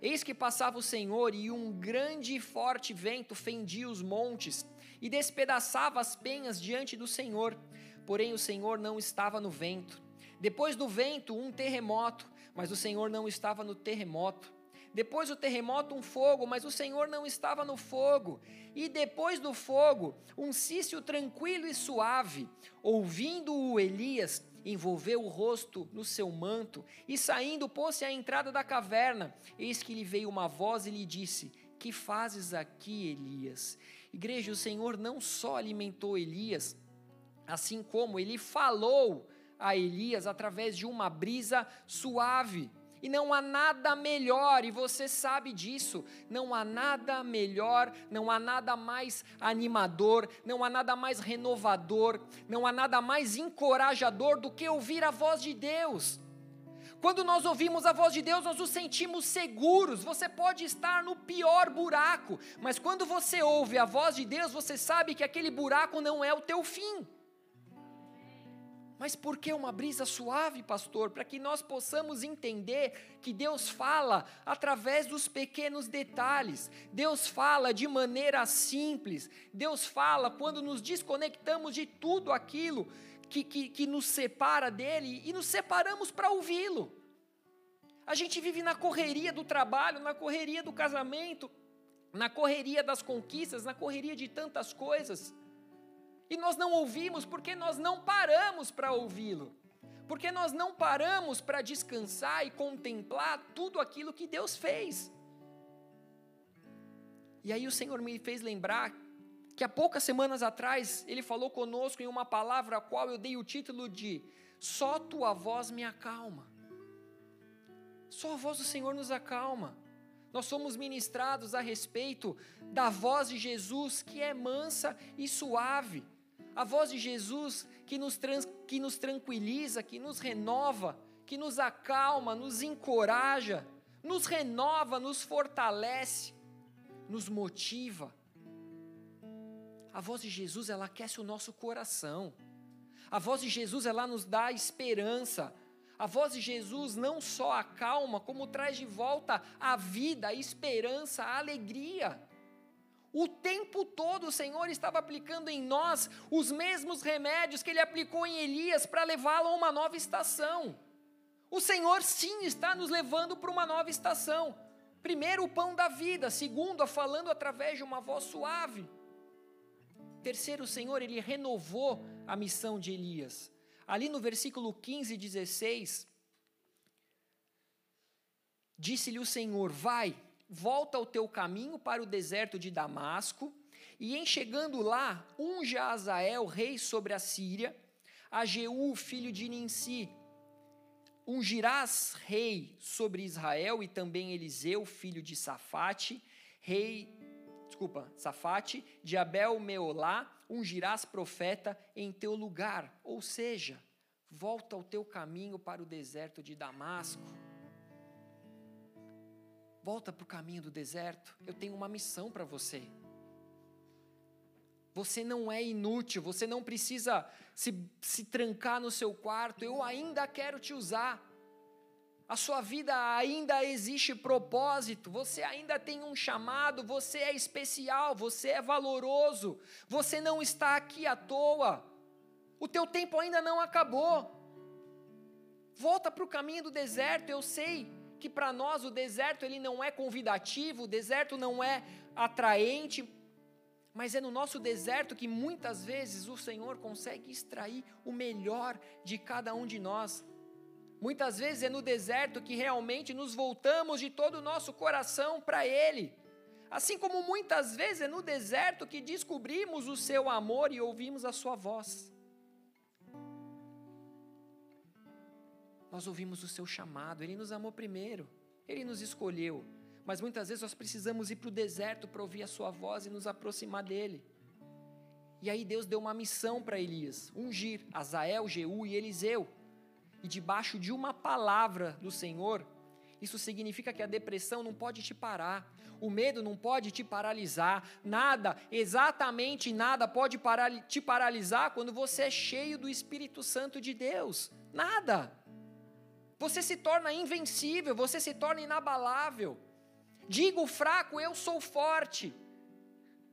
Eis que passava o Senhor, e um grande e forte vento fendia os montes e despedaçava as penhas diante do Senhor. Porém, o Senhor não estava no vento. Depois do vento, um terremoto, mas o Senhor não estava no terremoto. Depois do terremoto, um fogo, mas o Senhor não estava no fogo. E depois do fogo, um cício tranquilo e suave. Ouvindo-o Elias, envolveu o rosto no seu manto e saindo pôs-se à entrada da caverna. Eis que lhe veio uma voz e lhe disse: Que fazes aqui, Elias? Igreja, o Senhor não só alimentou Elias, assim como ele falou a Elias através de uma brisa suave. E não há nada melhor, e você sabe disso, não há nada melhor, não há nada mais animador, não há nada mais renovador, não há nada mais encorajador do que ouvir a voz de Deus. Quando nós ouvimos a voz de Deus, nós nos sentimos seguros. Você pode estar no pior buraco, mas quando você ouve a voz de Deus, você sabe que aquele buraco não é o teu fim. Mas por que uma brisa suave, pastor? Para que nós possamos entender que Deus fala através dos pequenos detalhes. Deus fala de maneira simples. Deus fala quando nos desconectamos de tudo aquilo que, que, que nos separa dele e nos separamos para ouvi-lo. A gente vive na correria do trabalho, na correria do casamento, na correria das conquistas, na correria de tantas coisas. E nós não ouvimos porque nós não paramos para ouvi-lo. Porque nós não paramos para descansar e contemplar tudo aquilo que Deus fez. E aí o Senhor me fez lembrar que há poucas semanas atrás ele falou conosco em uma palavra a qual eu dei o título de Só tua voz me acalma. Só a voz do Senhor nos acalma. Nós somos ministrados a respeito da voz de Jesus que é mansa e suave a voz de Jesus que nos, trans, que nos tranquiliza, que nos renova, que nos acalma, nos encoraja, nos renova, nos fortalece, nos motiva. A voz de Jesus, ela aquece o nosso coração. A voz de Jesus, ela nos dá esperança. A voz de Jesus não só acalma, como traz de volta a vida, a esperança, a alegria. O tempo todo o Senhor estava aplicando em nós os mesmos remédios que ele aplicou em Elias para levá-lo a uma nova estação. O Senhor sim está nos levando para uma nova estação. Primeiro, o pão da vida. Segundo, a falando através de uma voz suave. Terceiro, o Senhor, ele renovou a missão de Elias. Ali no versículo 15 e 16, disse-lhe o Senhor: Vai volta ao teu caminho para o deserto de Damasco, e em chegando lá, unge a Azael, rei sobre a Síria, a Jeú, filho de Ninsi, ungirás rei sobre Israel, e também Eliseu, filho de Safate, rei, desculpa, Safate, de Abel Meolá, ungirás profeta em teu lugar, ou seja, volta ao teu caminho para o deserto de Damasco. Volta para o caminho do deserto. Eu tenho uma missão para você. Você não é inútil, você não precisa se, se trancar no seu quarto. Eu ainda quero te usar. A sua vida ainda existe propósito, você ainda tem um chamado, você é especial, você é valoroso, você não está aqui à toa. O teu tempo ainda não acabou. Volta para o caminho do deserto. Eu sei que para nós o deserto ele não é convidativo, o deserto não é atraente, mas é no nosso deserto que muitas vezes o Senhor consegue extrair o melhor de cada um de nós. Muitas vezes é no deserto que realmente nos voltamos de todo o nosso coração para Ele. Assim como muitas vezes é no deserto que descobrimos o seu amor e ouvimos a sua voz. Nós ouvimos o seu chamado, Ele nos amou primeiro, Ele nos escolheu. Mas muitas vezes nós precisamos ir para o deserto para ouvir a sua voz e nos aproximar dele. E aí Deus deu uma missão para Elias: ungir Azael, Jeú e Eliseu. E debaixo de uma palavra do Senhor, isso significa que a depressão não pode te parar, o medo não pode te paralisar, nada, exatamente nada pode te paralisar quando você é cheio do Espírito Santo de Deus. Nada. Você se torna invencível, você se torna inabalável. Diga o fraco, eu sou forte.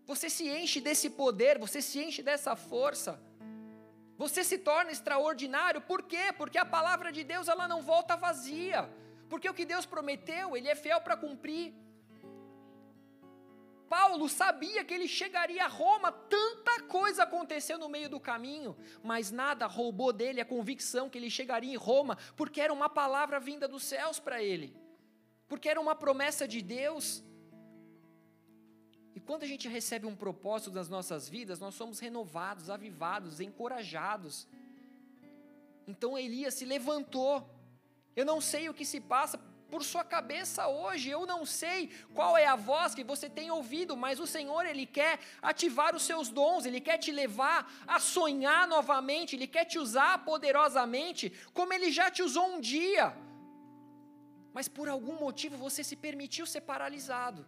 Você se enche desse poder, você se enche dessa força. Você se torna extraordinário, por quê? Porque a palavra de Deus ela não volta vazia. Porque o que Deus prometeu, ele é fiel para cumprir. Paulo sabia que ele chegaria a Roma, tanta coisa aconteceu no meio do caminho, mas nada roubou dele a convicção que ele chegaria em Roma, porque era uma palavra vinda dos céus para ele, porque era uma promessa de Deus. E quando a gente recebe um propósito das nossas vidas, nós somos renovados, avivados, encorajados. Então Elias se levantou. Eu não sei o que se passa por sua cabeça hoje. Eu não sei qual é a voz que você tem ouvido, mas o Senhor, Ele quer ativar os seus dons, Ele quer te levar a sonhar novamente, Ele quer te usar poderosamente, como Ele já te usou um dia. Mas por algum motivo você se permitiu ser paralisado.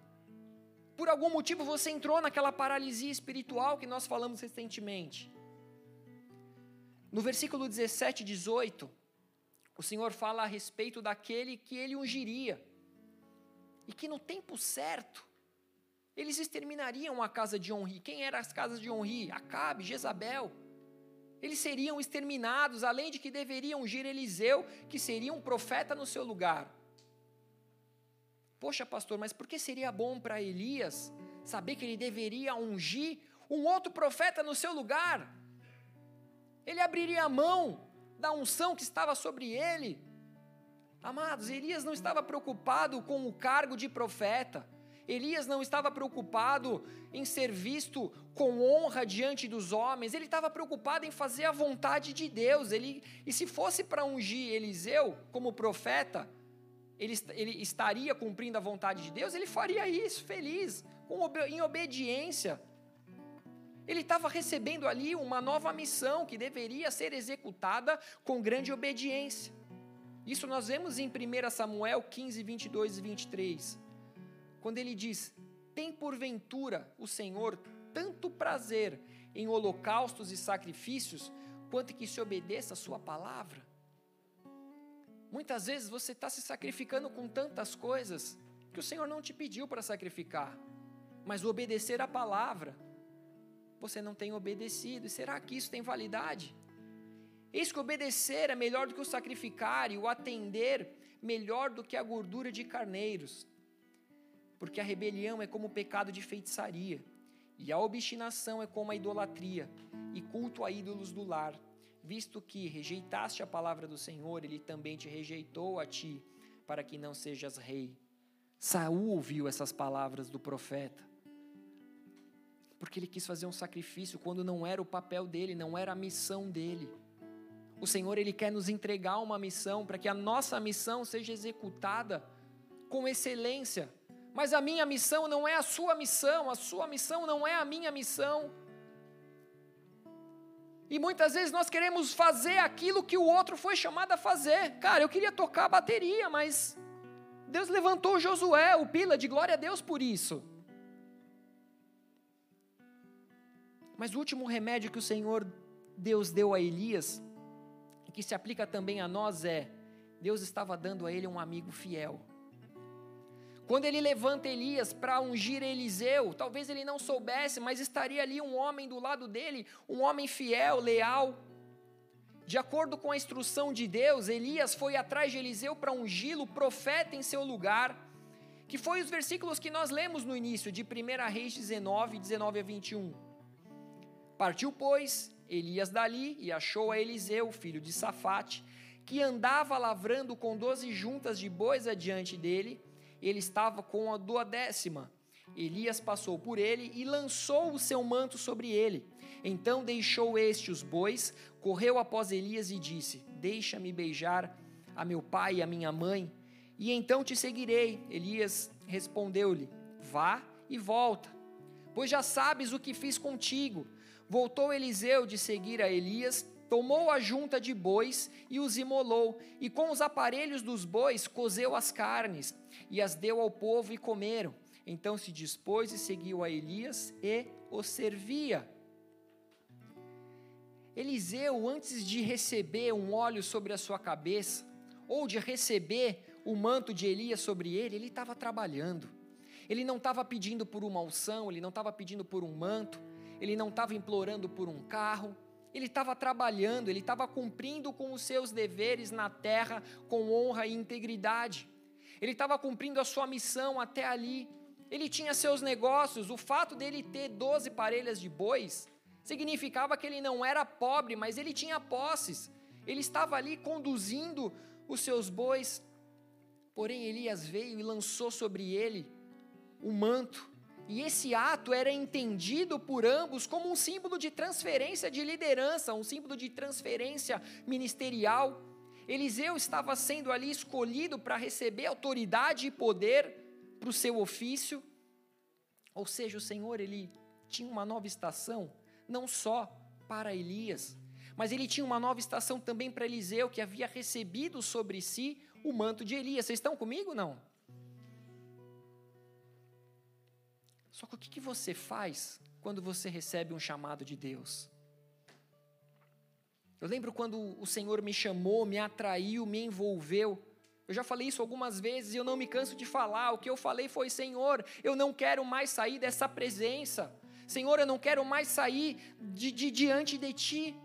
Por algum motivo você entrou naquela paralisia espiritual que nós falamos recentemente. No versículo 17 e 18, o Senhor fala a respeito daquele que ele ungiria, e que no tempo certo, eles exterminariam a casa de Onri. Quem eram as casas de Onri? Acabe, Jezabel. Eles seriam exterminados, além de que deveriam ungir Eliseu, que seria um profeta no seu lugar. Poxa, pastor, mas por que seria bom para Elias saber que ele deveria ungir um outro profeta no seu lugar? Ele abriria a mão da unção que estava sobre ele. Amados, Elias não estava preocupado com o cargo de profeta. Elias não estava preocupado em ser visto com honra diante dos homens, ele estava preocupado em fazer a vontade de Deus. Ele, e se fosse para ungir Eliseu como profeta, ele, ele, estaria cumprindo a vontade de Deus, ele faria isso feliz, com, em obediência. Ele estava recebendo ali uma nova missão que deveria ser executada com grande obediência. Isso nós vemos em 1 Samuel 15, 22 e 23, quando ele diz: Tem porventura o Senhor tanto prazer em holocaustos e sacrifícios, quanto que se obedeça a Sua palavra? Muitas vezes você está se sacrificando com tantas coisas que o Senhor não te pediu para sacrificar, mas obedecer a palavra você não tem obedecido. Será que isso tem validade? Eis que obedecer é melhor do que o sacrificar, e o atender melhor do que a gordura de carneiros. Porque a rebelião é como o pecado de feitiçaria, e a obstinação é como a idolatria, e culto a ídolos do lar. Visto que rejeitaste a palavra do Senhor, ele também te rejeitou a ti, para que não sejas rei. Saul ouviu essas palavras do profeta porque ele quis fazer um sacrifício quando não era o papel dele, não era a missão dele. O Senhor ele quer nos entregar uma missão para que a nossa missão seja executada com excelência. Mas a minha missão não é a sua missão, a sua missão não é a minha missão. E muitas vezes nós queremos fazer aquilo que o outro foi chamado a fazer. Cara, eu queria tocar a bateria, mas Deus levantou Josué, o Pila, de glória a Deus por isso. Mas o último remédio que o Senhor Deus deu a Elias, e que se aplica também a nós, é: Deus estava dando a ele um amigo fiel. Quando ele levanta Elias para ungir Eliseu, talvez ele não soubesse, mas estaria ali um homem do lado dele, um homem fiel, leal. De acordo com a instrução de Deus, Elias foi atrás de Eliseu para ungí-lo profeta em seu lugar, que foi os versículos que nós lemos no início de 1 Reis 19, 19 a 21. Partiu, pois, Elias dali e achou a Eliseu, filho de Safate, que andava lavrando com doze juntas de bois adiante dele, ele estava com a duodécima. Elias passou por ele e lançou o seu manto sobre ele. Então deixou este os bois, correu após Elias e disse: Deixa-me beijar a meu pai e a minha mãe, e então te seguirei. Elias respondeu-lhe: Vá e volta, pois já sabes o que fiz contigo Voltou Eliseu de seguir a Elias, tomou a junta de bois e os imolou, e com os aparelhos dos bois cozeu as carnes, e as deu ao povo e comeram. Então se dispôs e seguiu a Elias e o servia. Eliseu, antes de receber um óleo sobre a sua cabeça, ou de receber o manto de Elias sobre ele, ele estava trabalhando. Ele não estava pedindo por uma unção, ele não estava pedindo por um manto, ele não estava implorando por um carro, ele estava trabalhando, ele estava cumprindo com os seus deveres na terra com honra e integridade. Ele estava cumprindo a sua missão até ali. Ele tinha seus negócios. O fato dele ter 12 parelhas de bois significava que ele não era pobre, mas ele tinha posses. Ele estava ali conduzindo os seus bois. Porém, Elias veio e lançou sobre ele o manto e esse ato era entendido por ambos como um símbolo de transferência de liderança, um símbolo de transferência ministerial. Eliseu estava sendo ali escolhido para receber autoridade e poder para o seu ofício. Ou seja, o Senhor ele tinha uma nova estação, não só para Elias, mas ele tinha uma nova estação também para Eliseu, que havia recebido sobre si o manto de Elias. Vocês estão comigo não? Só que o que, você faz quando você recebe um chamado de Deus? Eu lembro quando o Senhor me chamou, me atraiu, me envolveu. Eu já falei isso algumas vezes e eu não me canso de falar. O que eu falei foi: Senhor, eu não quero mais sair dessa presença. Senhor, eu não quero mais sair de, de diante de Ti.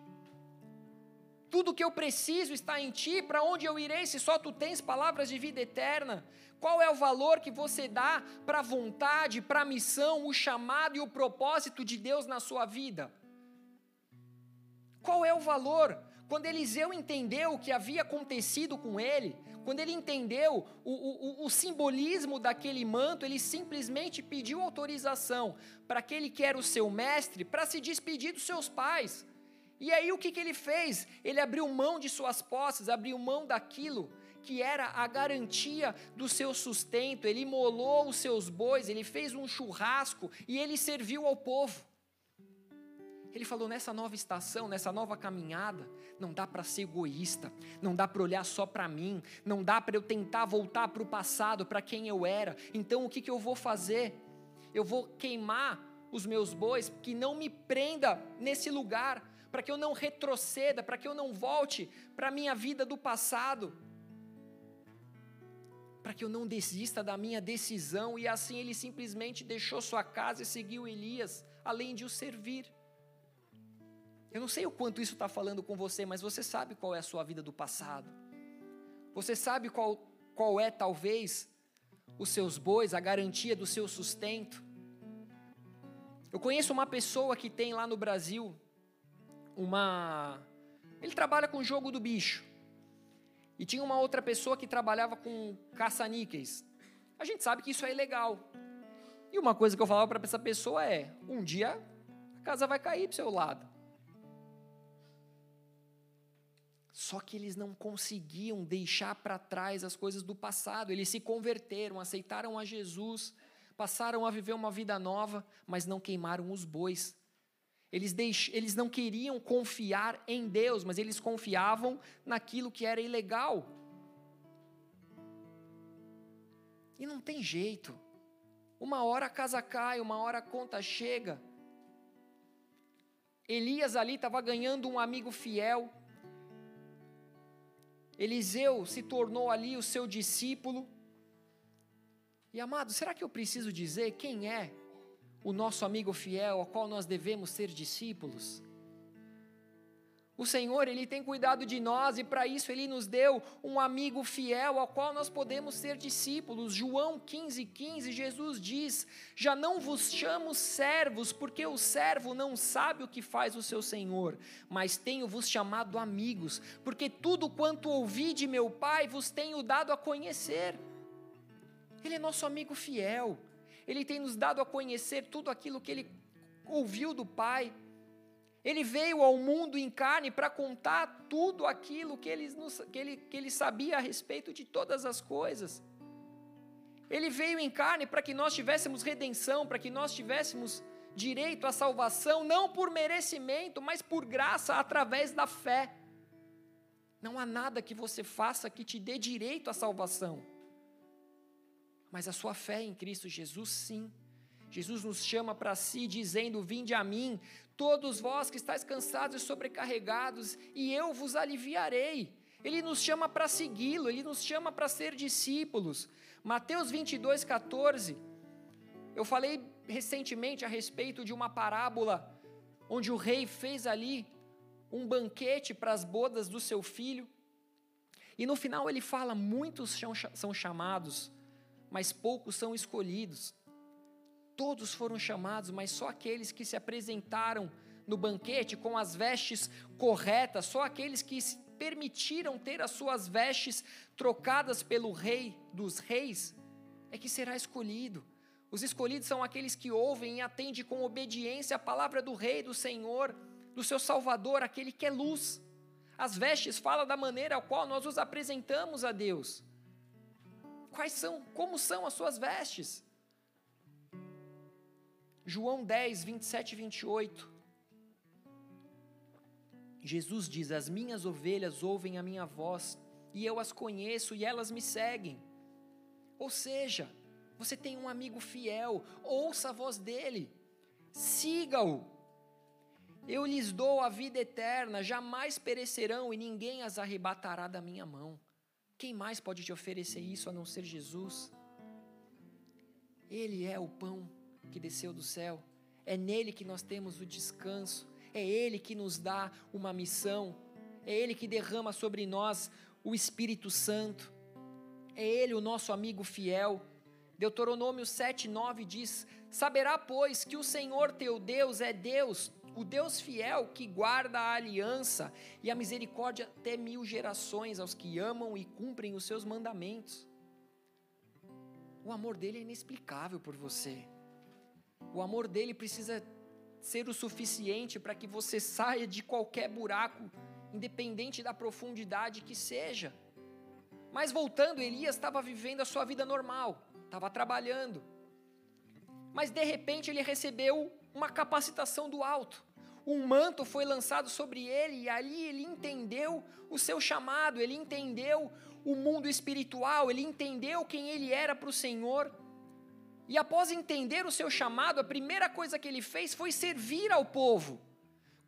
Tudo que eu preciso está em Ti. Para onde eu irei se só Tu tens palavras de vida eterna? Qual é o valor que você dá para a vontade, para a missão, o chamado e o propósito de Deus na sua vida? Qual é o valor? Quando Eliseu entendeu o que havia acontecido com ele, quando ele entendeu o, o, o simbolismo daquele manto, ele simplesmente pediu autorização para aquele que era o seu mestre para se despedir dos seus pais. E aí o que, que ele fez? Ele abriu mão de suas posses, abriu mão daquilo que era a garantia do seu sustento, ele imolou os seus bois, ele fez um churrasco e ele serviu ao povo. Ele falou: nessa nova estação, nessa nova caminhada, não dá para ser egoísta, não dá para olhar só para mim, não dá para eu tentar voltar para o passado, para quem eu era. Então o que, que eu vou fazer? Eu vou queimar os meus bois, que não me prenda nesse lugar, para que eu não retroceda, para que eu não volte para a minha vida do passado para que eu não desista da minha decisão. E assim ele simplesmente deixou sua casa e seguiu Elias, além de o servir. Eu não sei o quanto isso está falando com você, mas você sabe qual é a sua vida do passado. Você sabe qual, qual é, talvez, os seus bois, a garantia do seu sustento. Eu conheço uma pessoa que tem lá no Brasil uma. Ele trabalha com jogo do bicho. E tinha uma outra pessoa que trabalhava com caça-níqueis. A gente sabe que isso é ilegal. E uma coisa que eu falava para essa pessoa é: um dia a casa vai cair para seu lado. Só que eles não conseguiam deixar para trás as coisas do passado. Eles se converteram, aceitaram a Jesus, passaram a viver uma vida nova, mas não queimaram os bois. Eles, deix... eles não queriam confiar em Deus, mas eles confiavam naquilo que era ilegal. E não tem jeito. Uma hora a casa cai, uma hora a conta chega. Elias ali estava ganhando um amigo fiel. Eliseu se tornou ali o seu discípulo. E amado, será que eu preciso dizer quem é o nosso amigo fiel ao qual nós devemos ser discípulos? O Senhor, Ele tem cuidado de nós e para isso Ele nos deu um amigo fiel ao qual nós podemos ser discípulos. João 15, 15, Jesus diz: Já não vos chamo servos, porque o servo não sabe o que faz o seu Senhor, mas tenho-vos chamado amigos, porque tudo quanto ouvi de meu Pai vos tenho dado a conhecer. Ele é nosso amigo fiel, Ele tem nos dado a conhecer tudo aquilo que Ele ouviu do Pai. Ele veio ao mundo em carne para contar tudo aquilo que ele, que, ele, que ele sabia a respeito de todas as coisas. Ele veio em carne para que nós tivéssemos redenção, para que nós tivéssemos direito à salvação, não por merecimento, mas por graça, através da fé. Não há nada que você faça que te dê direito à salvação. Mas a sua fé em Cristo Jesus, sim. Jesus nos chama para si, dizendo: Vinde a mim, todos vós que estáis cansados e sobrecarregados, e eu vos aliviarei. Ele nos chama para segui-lo, ele nos chama para ser discípulos. Mateus 22, 14. Eu falei recentemente a respeito de uma parábola onde o rei fez ali um banquete para as bodas do seu filho. E no final ele fala: muitos são chamados, mas poucos são escolhidos. Todos foram chamados, mas só aqueles que se apresentaram no banquete com as vestes corretas, só aqueles que se permitiram ter as suas vestes trocadas pelo Rei dos Reis, é que será escolhido. Os escolhidos são aqueles que ouvem e atendem com obediência a palavra do Rei, do Senhor, do seu Salvador, aquele que é luz. As vestes falam da maneira a qual nós os apresentamos a Deus. Quais são, como são as suas vestes? João 10, 27 e 28. Jesus diz: As minhas ovelhas ouvem a minha voz, e eu as conheço e elas me seguem. Ou seja, você tem um amigo fiel, ouça a voz dele, siga-o. Eu lhes dou a vida eterna, jamais perecerão e ninguém as arrebatará da minha mão. Quem mais pode te oferecer isso a não ser Jesus? Ele é o pão que desceu do céu. É nele que nós temos o descanso. É ele que nos dá uma missão. É ele que derrama sobre nós o Espírito Santo. É ele o nosso amigo fiel. Deuteronômio 7:9 diz: Saberá, pois, que o Senhor teu Deus é Deus, o Deus fiel que guarda a aliança e a misericórdia até mil gerações aos que amam e cumprem os seus mandamentos. O amor dele é inexplicável por você. O amor dele precisa ser o suficiente para que você saia de qualquer buraco, independente da profundidade que seja. Mas voltando, Elias estava vivendo a sua vida normal, estava trabalhando. Mas de repente ele recebeu uma capacitação do alto. Um manto foi lançado sobre ele e ali ele entendeu o seu chamado, ele entendeu o mundo espiritual, ele entendeu quem ele era para o Senhor. E após entender o seu chamado, a primeira coisa que ele fez foi servir ao povo.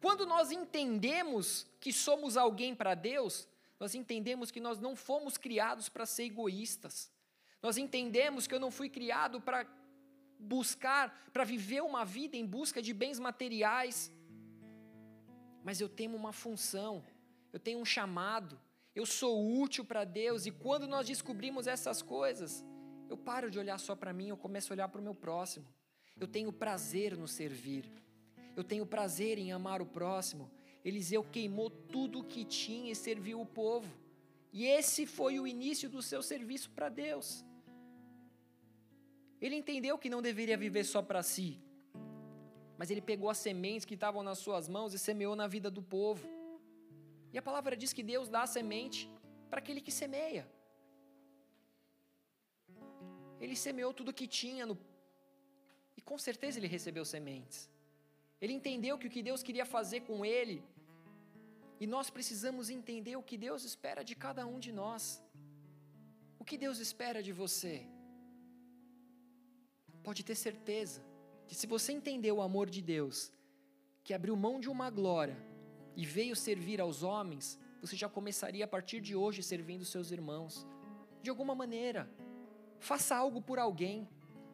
Quando nós entendemos que somos alguém para Deus, nós entendemos que nós não fomos criados para ser egoístas. Nós entendemos que eu não fui criado para buscar, para viver uma vida em busca de bens materiais. Mas eu tenho uma função, eu tenho um chamado, eu sou útil para Deus, e quando nós descobrimos essas coisas, eu paro de olhar só para mim, eu começo a olhar para o meu próximo. Eu tenho prazer no servir. Eu tenho prazer em amar o próximo. Eliseu queimou tudo o que tinha e serviu o povo. E esse foi o início do seu serviço para Deus. Ele entendeu que não deveria viver só para si, mas ele pegou as sementes que estavam nas suas mãos e semeou na vida do povo. E a palavra diz que Deus dá a semente para aquele que semeia. Ele semeou tudo o que tinha no... e com certeza ele recebeu sementes. Ele entendeu que o que Deus queria fazer com ele, e nós precisamos entender o que Deus espera de cada um de nós. O que Deus espera de você? pode ter certeza que se você entender o amor de Deus, que abriu mão de uma glória e veio servir aos homens, você já começaria a partir de hoje servindo seus irmãos. De alguma maneira, faça algo por alguém,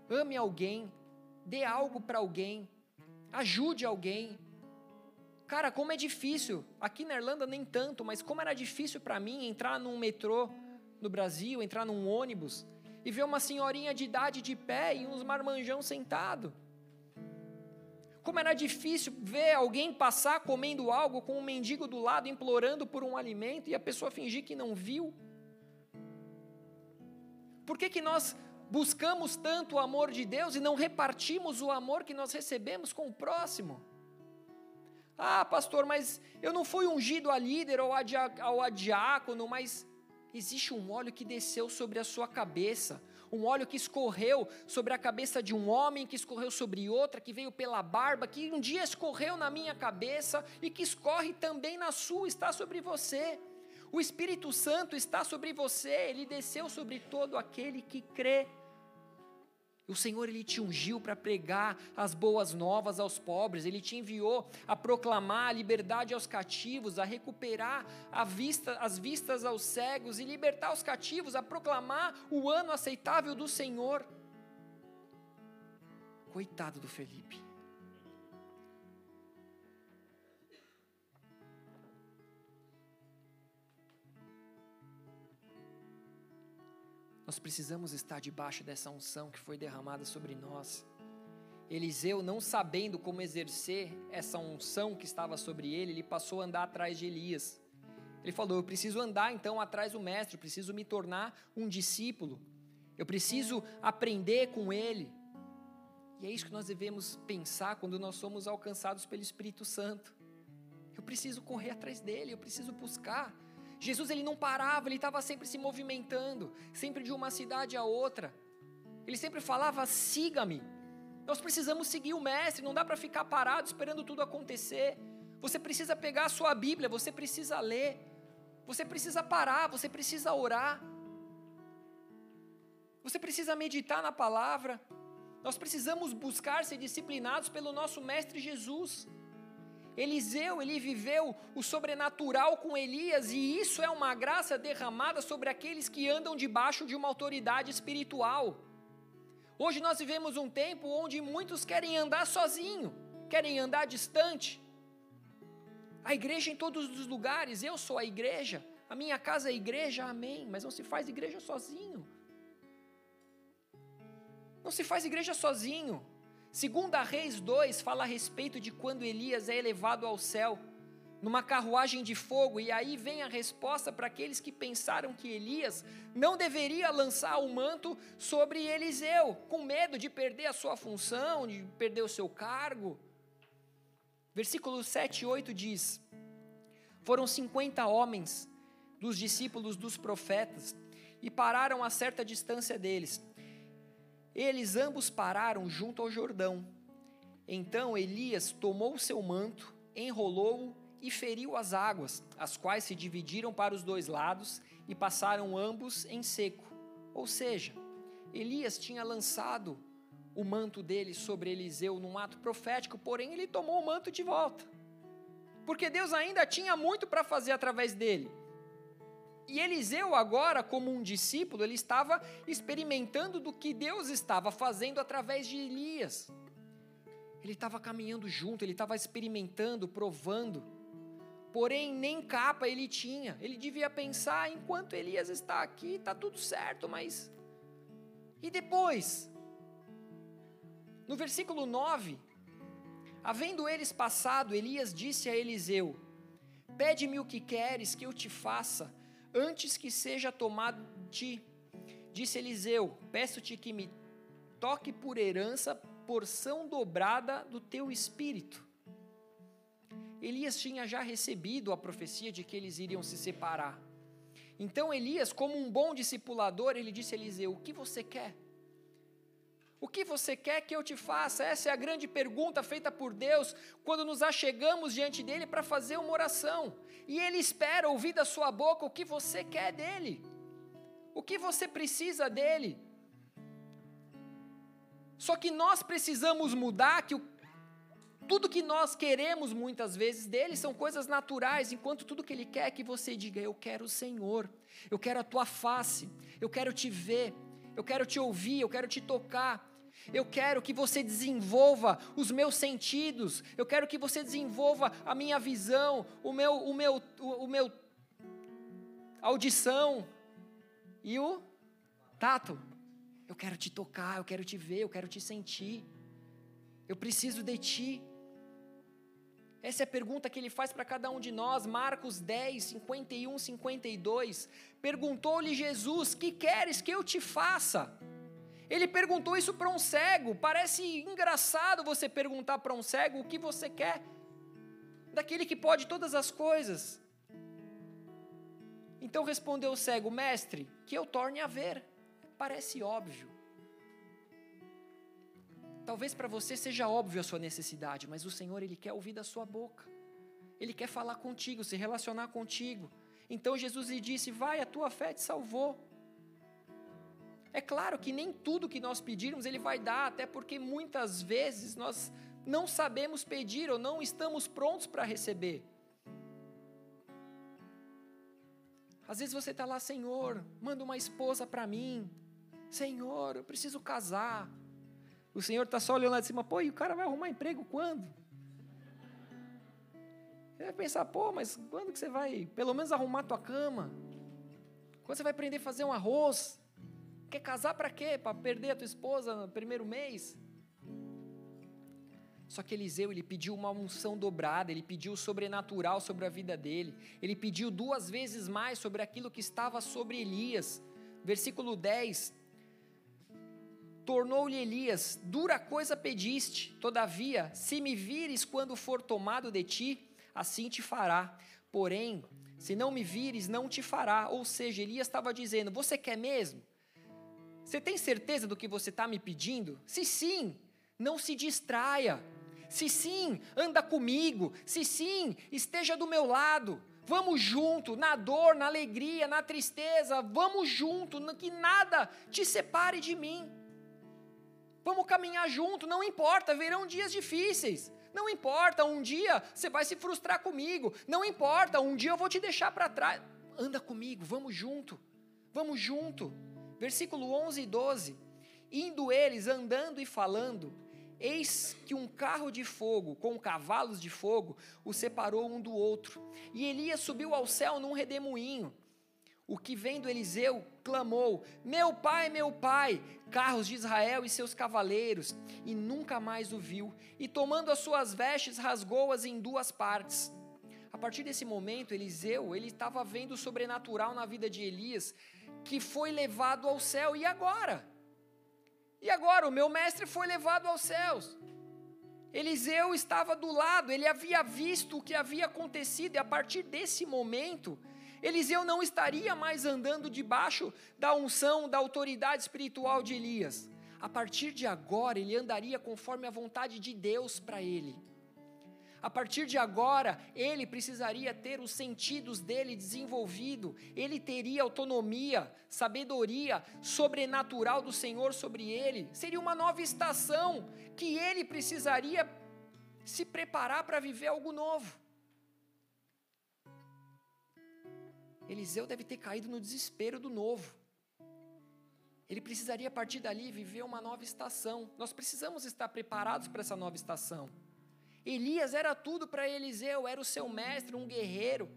ame alguém, dê algo para alguém, ajude alguém. Cara, como é difícil, aqui na Irlanda nem tanto, mas como era difícil para mim entrar num metrô no Brasil, entrar num ônibus e ver uma senhorinha de idade de pé e uns marmanjão sentado. Como era difícil ver alguém passar comendo algo com um mendigo do lado implorando por um alimento e a pessoa fingir que não viu. Por que, que nós buscamos tanto o amor de Deus e não repartimos o amor que nós recebemos com o próximo? Ah, pastor, mas eu não fui ungido a líder ou a, diácono, mas existe um óleo que desceu sobre a sua cabeça, um óleo que escorreu sobre a cabeça de um homem, que escorreu sobre outra, que veio pela barba, que um dia escorreu na minha cabeça e que escorre também na sua, está sobre você. O Espírito Santo está sobre você, ele desceu sobre todo aquele que crê. O Senhor ele te ungiu para pregar as boas novas aos pobres, ele te enviou a proclamar a liberdade aos cativos, a recuperar a vista, as vistas aos cegos e libertar os cativos, a proclamar o ano aceitável do Senhor. Coitado do Felipe. Nós precisamos estar debaixo dessa unção que foi derramada sobre nós. Eliseu, não sabendo como exercer essa unção que estava sobre ele, ele passou a andar atrás de Elias. Ele falou: Eu preciso andar então atrás do mestre, eu preciso me tornar um discípulo, eu preciso aprender com ele. E é isso que nós devemos pensar quando nós somos alcançados pelo Espírito Santo. Eu preciso correr atrás dele, eu preciso buscar. Jesus ele não parava, ele estava sempre se movimentando, sempre de uma cidade a outra. Ele sempre falava: siga-me. Nós precisamos seguir o Mestre, não dá para ficar parado esperando tudo acontecer. Você precisa pegar a sua Bíblia, você precisa ler, você precisa parar, você precisa orar, você precisa meditar na palavra. Nós precisamos buscar ser disciplinados pelo nosso Mestre Jesus. Eliseu, ele viveu o sobrenatural com Elias, e isso é uma graça derramada sobre aqueles que andam debaixo de uma autoridade espiritual. Hoje nós vivemos um tempo onde muitos querem andar sozinho, querem andar distante. A igreja em todos os lugares, eu sou a igreja, a minha casa é a igreja, amém, mas não se faz igreja sozinho. Não se faz igreja sozinho. Segunda Reis 2 fala a respeito de quando Elias é elevado ao céu numa carruagem de fogo, e aí vem a resposta para aqueles que pensaram que Elias não deveria lançar o manto sobre Eliseu, com medo de perder a sua função, de perder o seu cargo. Versículo 7 e 8 diz: Foram 50 homens dos discípulos dos profetas e pararam a certa distância deles. Eles ambos pararam junto ao Jordão. Então Elias tomou seu manto, enrolou-o e feriu as águas, as quais se dividiram para os dois lados e passaram ambos em seco. Ou seja, Elias tinha lançado o manto dele sobre Eliseu num ato profético, porém ele tomou o manto de volta. Porque Deus ainda tinha muito para fazer através dele. E Eliseu, agora, como um discípulo, ele estava experimentando do que Deus estava fazendo através de Elias. Ele estava caminhando junto, ele estava experimentando, provando. Porém, nem capa ele tinha. Ele devia pensar: enquanto Elias está aqui, está tudo certo, mas. E depois? No versículo 9: Havendo eles passado, Elias disse a Eliseu: Pede-me o que queres que eu te faça antes que seja tomado de ti. Disse Eliseu: Peço-te que me toque por herança porção dobrada do teu espírito. Elias tinha já recebido a profecia de que eles iriam se separar. Então Elias, como um bom discipulador, ele disse a Eliseu: O que você quer? O que você quer que eu te faça? Essa é a grande pergunta feita por Deus quando nos achegamos diante dele para fazer uma oração. E ele espera ouvir da sua boca o que você quer dele, o que você precisa dele. Só que nós precisamos mudar que o, tudo que nós queremos muitas vezes dele são coisas naturais, enquanto tudo que ele quer é que você diga: Eu quero o Senhor, eu quero a tua face, eu quero te ver, eu quero te ouvir, eu quero te tocar. Eu quero que você desenvolva os meus sentidos. Eu quero que você desenvolva a minha visão, o meu, o meu, o, o meu audição e o tato. Eu quero te tocar, eu quero te ver, eu quero te sentir. Eu preciso de ti. Essa é a pergunta que ele faz para cada um de nós. Marcos 10, 51, 52. Perguntou-lhe Jesus: Que queres que eu te faça? Ele perguntou isso para um cego. Parece engraçado você perguntar para um cego o que você quer daquele que pode todas as coisas. Então respondeu o cego: Mestre, que eu torne a ver. Parece óbvio. Talvez para você seja óbvio a sua necessidade, mas o Senhor ele quer ouvir da sua boca. Ele quer falar contigo, se relacionar contigo. Então Jesus lhe disse: Vai, a tua fé te salvou. É claro que nem tudo que nós pedirmos ele vai dar, até porque muitas vezes nós não sabemos pedir ou não estamos prontos para receber. Às vezes você está lá, Senhor, manda uma esposa para mim. Senhor, eu preciso casar. O Senhor está só olhando lá de cima, pô, e o cara vai arrumar emprego quando? Você vai pensar, pô, mas quando que você vai, pelo menos, arrumar tua cama? Quando você vai aprender a fazer um arroz? Quer casar para quê? Para perder a tua esposa no primeiro mês? Só que Eliseu, ele pediu uma unção dobrada, ele pediu o sobrenatural sobre a vida dele. Ele pediu duas vezes mais sobre aquilo que estava sobre Elias. Versículo 10, Tornou-lhe Elias: Dura coisa pediste, todavia, se me vires quando for tomado de ti, assim te fará. Porém, se não me vires, não te fará. Ou seja, Elias estava dizendo: Você quer mesmo? Você tem certeza do que você está me pedindo? Se sim, não se distraia. Se sim, anda comigo. Se sim, esteja do meu lado. Vamos junto, na dor, na alegria, na tristeza. Vamos junto, que nada te separe de mim. Vamos caminhar junto, não importa, verão dias difíceis. Não importa, um dia você vai se frustrar comigo. Não importa, um dia eu vou te deixar para trás. Anda comigo, vamos junto. Vamos junto. Versículo 11 e 12. Indo eles andando e falando, eis que um carro de fogo com cavalos de fogo o separou um do outro. E Elias subiu ao céu num redemoinho. O que vendo Eliseu clamou: Meu pai, meu pai, carros de Israel e seus cavaleiros, e nunca mais o viu. E tomando as suas vestes, rasgou-as em duas partes. A partir desse momento, Eliseu, ele estava vendo o sobrenatural na vida de Elias, que foi levado ao céu. E agora? E agora? O meu mestre foi levado aos céus. Eliseu estava do lado, ele havia visto o que havia acontecido, e a partir desse momento, Eliseu não estaria mais andando debaixo da unção, da autoridade espiritual de Elias. A partir de agora, ele andaria conforme a vontade de Deus para ele. A partir de agora, ele precisaria ter os sentidos dele desenvolvido, ele teria autonomia, sabedoria sobrenatural do Senhor sobre ele. Seria uma nova estação que ele precisaria se preparar para viver algo novo. Eliseu deve ter caído no desespero do novo. Ele precisaria, a partir dali, viver uma nova estação. Nós precisamos estar preparados para essa nova estação. Elias era tudo para Eliseu, era o seu mestre, um guerreiro.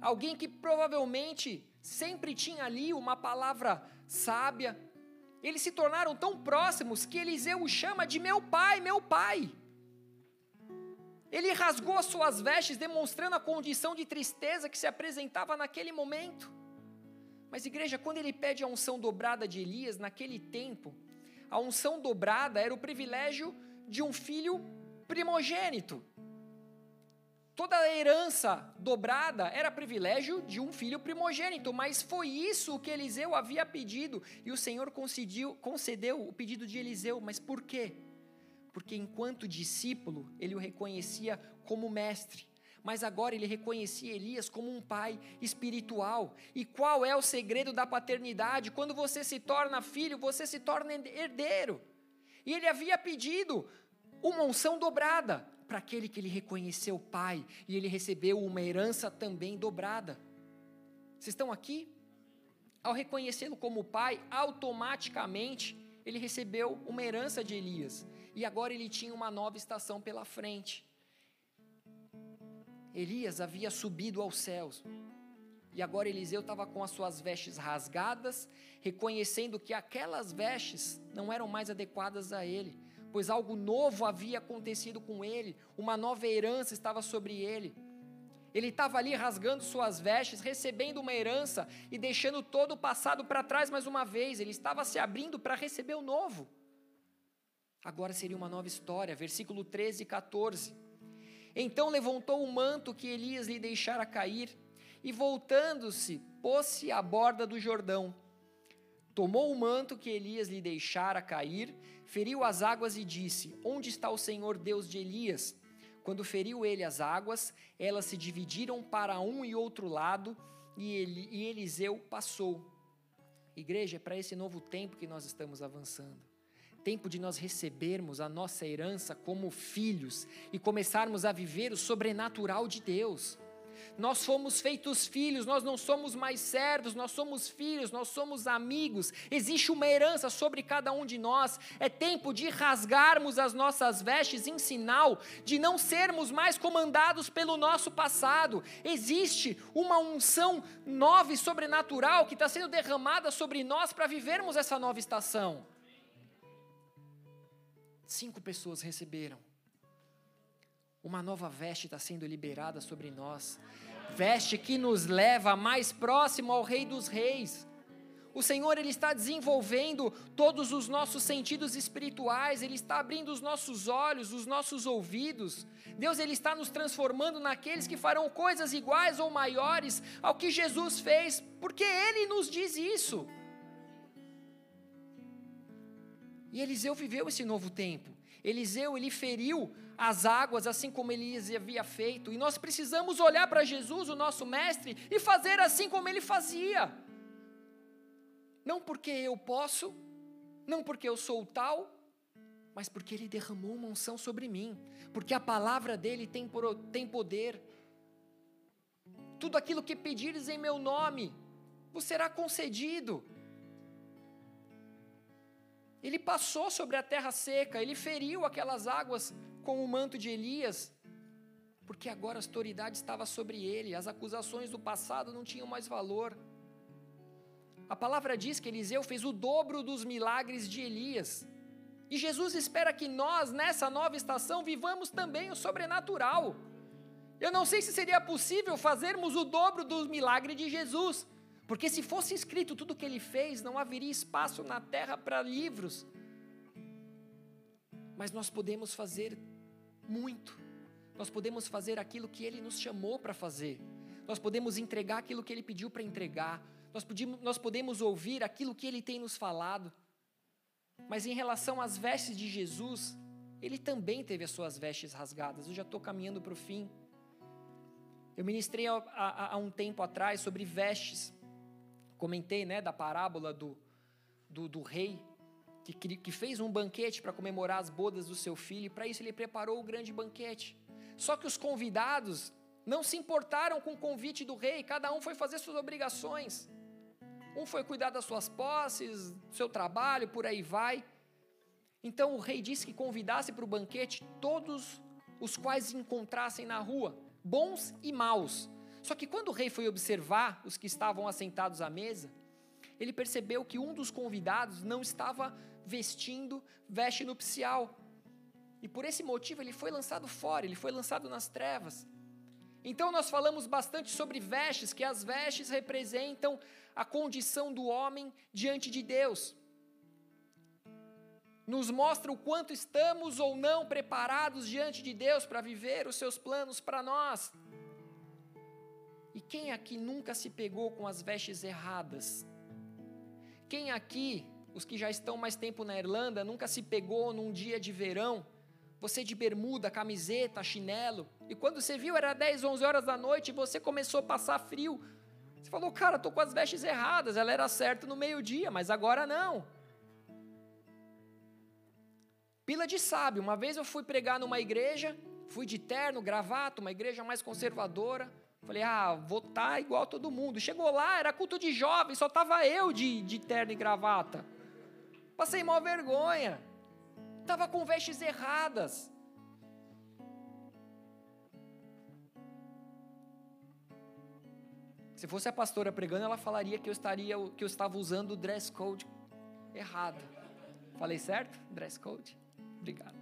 Alguém que provavelmente sempre tinha ali uma palavra sábia. Eles se tornaram tão próximos que Eliseu o chama de meu pai, meu pai. Ele rasgou as suas vestes, demonstrando a condição de tristeza que se apresentava naquele momento. Mas, igreja, quando ele pede a unção dobrada de Elias, naquele tempo, a unção dobrada era o privilégio de um filho primogênito. Toda a herança dobrada era privilégio de um filho primogênito, mas foi isso que Eliseu havia pedido e o Senhor concedeu, concedeu o pedido de Eliseu. Mas por quê? porque enquanto discípulo, ele o reconhecia como mestre. Mas agora ele reconhecia Elias como um pai espiritual. E qual é o segredo da paternidade? Quando você se torna filho, você se torna herdeiro. E ele havia pedido uma unção dobrada para aquele que ele reconheceu o pai, e ele recebeu uma herança também dobrada. Vocês estão aqui? Ao reconhecê-lo como pai, automaticamente ele recebeu uma herança de Elias. E agora ele tinha uma nova estação pela frente. Elias havia subido aos céus. E agora Eliseu estava com as suas vestes rasgadas, reconhecendo que aquelas vestes não eram mais adequadas a ele, pois algo novo havia acontecido com ele, uma nova herança estava sobre ele. Ele estava ali rasgando suas vestes, recebendo uma herança e deixando todo o passado para trás mais uma vez. Ele estava se abrindo para receber o novo. Agora seria uma nova história, versículo 13 e 14. Então levantou o manto que Elias lhe deixara cair e, voltando-se, pôs-se à borda do Jordão. Tomou o manto que Elias lhe deixara cair, feriu as águas e disse: Onde está o Senhor Deus de Elias? Quando feriu ele as águas, elas se dividiram para um e outro lado, e, ele, e Eliseu passou. Igreja, é para esse novo tempo que nós estamos avançando. Tempo de nós recebermos a nossa herança como filhos e começarmos a viver o sobrenatural de Deus. Nós fomos feitos filhos, nós não somos mais servos, nós somos filhos, nós somos amigos. Existe uma herança sobre cada um de nós. É tempo de rasgarmos as nossas vestes em sinal de não sermos mais comandados pelo nosso passado. Existe uma unção nova e sobrenatural que está sendo derramada sobre nós para vivermos essa nova estação. Cinco pessoas receberam. Uma nova veste está sendo liberada sobre nós veste que nos leva mais próximo ao Rei dos Reis. O Senhor ele está desenvolvendo todos os nossos sentidos espirituais, ele está abrindo os nossos olhos, os nossos ouvidos. Deus ele está nos transformando naqueles que farão coisas iguais ou maiores ao que Jesus fez, porque ele nos diz isso. E Eliseu viveu esse novo tempo. Eliseu ele feriu as águas, assim como Elias havia feito. E nós precisamos olhar para Jesus, o nosso mestre, e fazer assim como ele fazia. Não porque eu posso, não porque eu sou tal, mas porque ele derramou uma unção sobre mim, porque a palavra dele tem, tem poder. Tudo aquilo que pedires em meu nome, vos será concedido. Ele passou sobre a terra seca, ele feriu aquelas águas com o manto de Elias, porque agora a autoridade estava sobre ele, as acusações do passado não tinham mais valor. A palavra diz que Eliseu fez o dobro dos milagres de Elias. E Jesus espera que nós, nessa nova estação, vivamos também o sobrenatural. Eu não sei se seria possível fazermos o dobro dos milagres de Jesus, porque se fosse escrito tudo o que ele fez, não haveria espaço na terra para livros. Mas nós podemos fazer muito. Nós podemos fazer aquilo que Ele nos chamou para fazer. Nós podemos entregar aquilo que Ele pediu para entregar. Nós podemos, nós podemos ouvir aquilo que Ele tem nos falado. Mas em relação às vestes de Jesus, Ele também teve as suas vestes rasgadas. Eu já estou caminhando para o fim. Eu ministrei há, um tempo atrás sobre vestes. Comentei né, da parábola do, do, do rei que, que fez um banquete para comemorar as bodas do seu filho, e para isso ele preparou o grande banquete. Só que os convidados não se importaram com o convite do rei, cada um foi fazer suas obrigações. Um foi cuidar das suas posses, do seu trabalho, por aí vai. Então o rei disse que convidasse para o banquete todos os quais encontrassem na rua, bons e maus. Só que quando o rei foi observar os que estavam assentados à mesa, ele percebeu que um dos convidados não estava vestindo veste nupcial. E por esse motivo ele foi lançado fora, ele foi lançado nas trevas. Então nós falamos bastante sobre vestes, que as vestes representam a condição do homem diante de Deus. Nos mostra o quanto estamos ou não preparados diante de Deus para viver os seus planos para nós. E quem aqui nunca se pegou com as vestes erradas? Quem aqui os que já estão mais tempo na Irlanda, nunca se pegou num dia de verão, você de bermuda, camiseta, chinelo, e quando você viu era 10, 11 horas da noite e você começou a passar frio. Você falou, cara, estou com as vestes erradas, ela era certa no meio-dia, mas agora não. Pila de sábio. Uma vez eu fui pregar numa igreja, fui de terno, gravata, uma igreja mais conservadora. Falei, ah, vou estar tá igual todo mundo. Chegou lá, era culto de jovens, só estava eu de, de terno e gravata. Passei mal vergonha. Estava com vestes erradas. Se fosse a pastora pregando, ela falaria que eu estaria que eu estava usando o dress code errado. Falei certo? Dress code? Obrigado.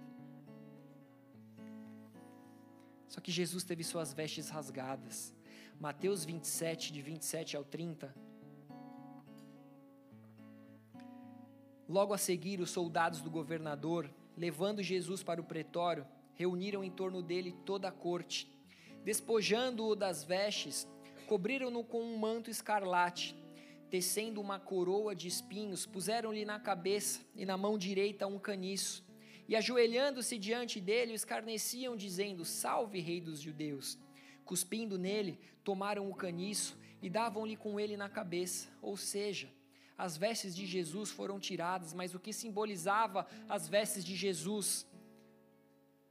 Só que Jesus teve suas vestes rasgadas. Mateus 27, de 27 ao 30. Logo a seguir, os soldados do governador, levando Jesus para o pretório, reuniram em torno dele toda a corte. Despojando-o das vestes, cobriram-no com um manto escarlate, tecendo uma coroa de espinhos, puseram-lhe na cabeça e na mão direita um caniço. E ajoelhando-se diante dele, escarneciam, dizendo: Salve, Rei dos Judeus! Cuspindo nele, tomaram o caniço e davam-lhe com ele na cabeça. Ou seja, as vestes de Jesus foram tiradas, mas o que simbolizava as vestes de Jesus?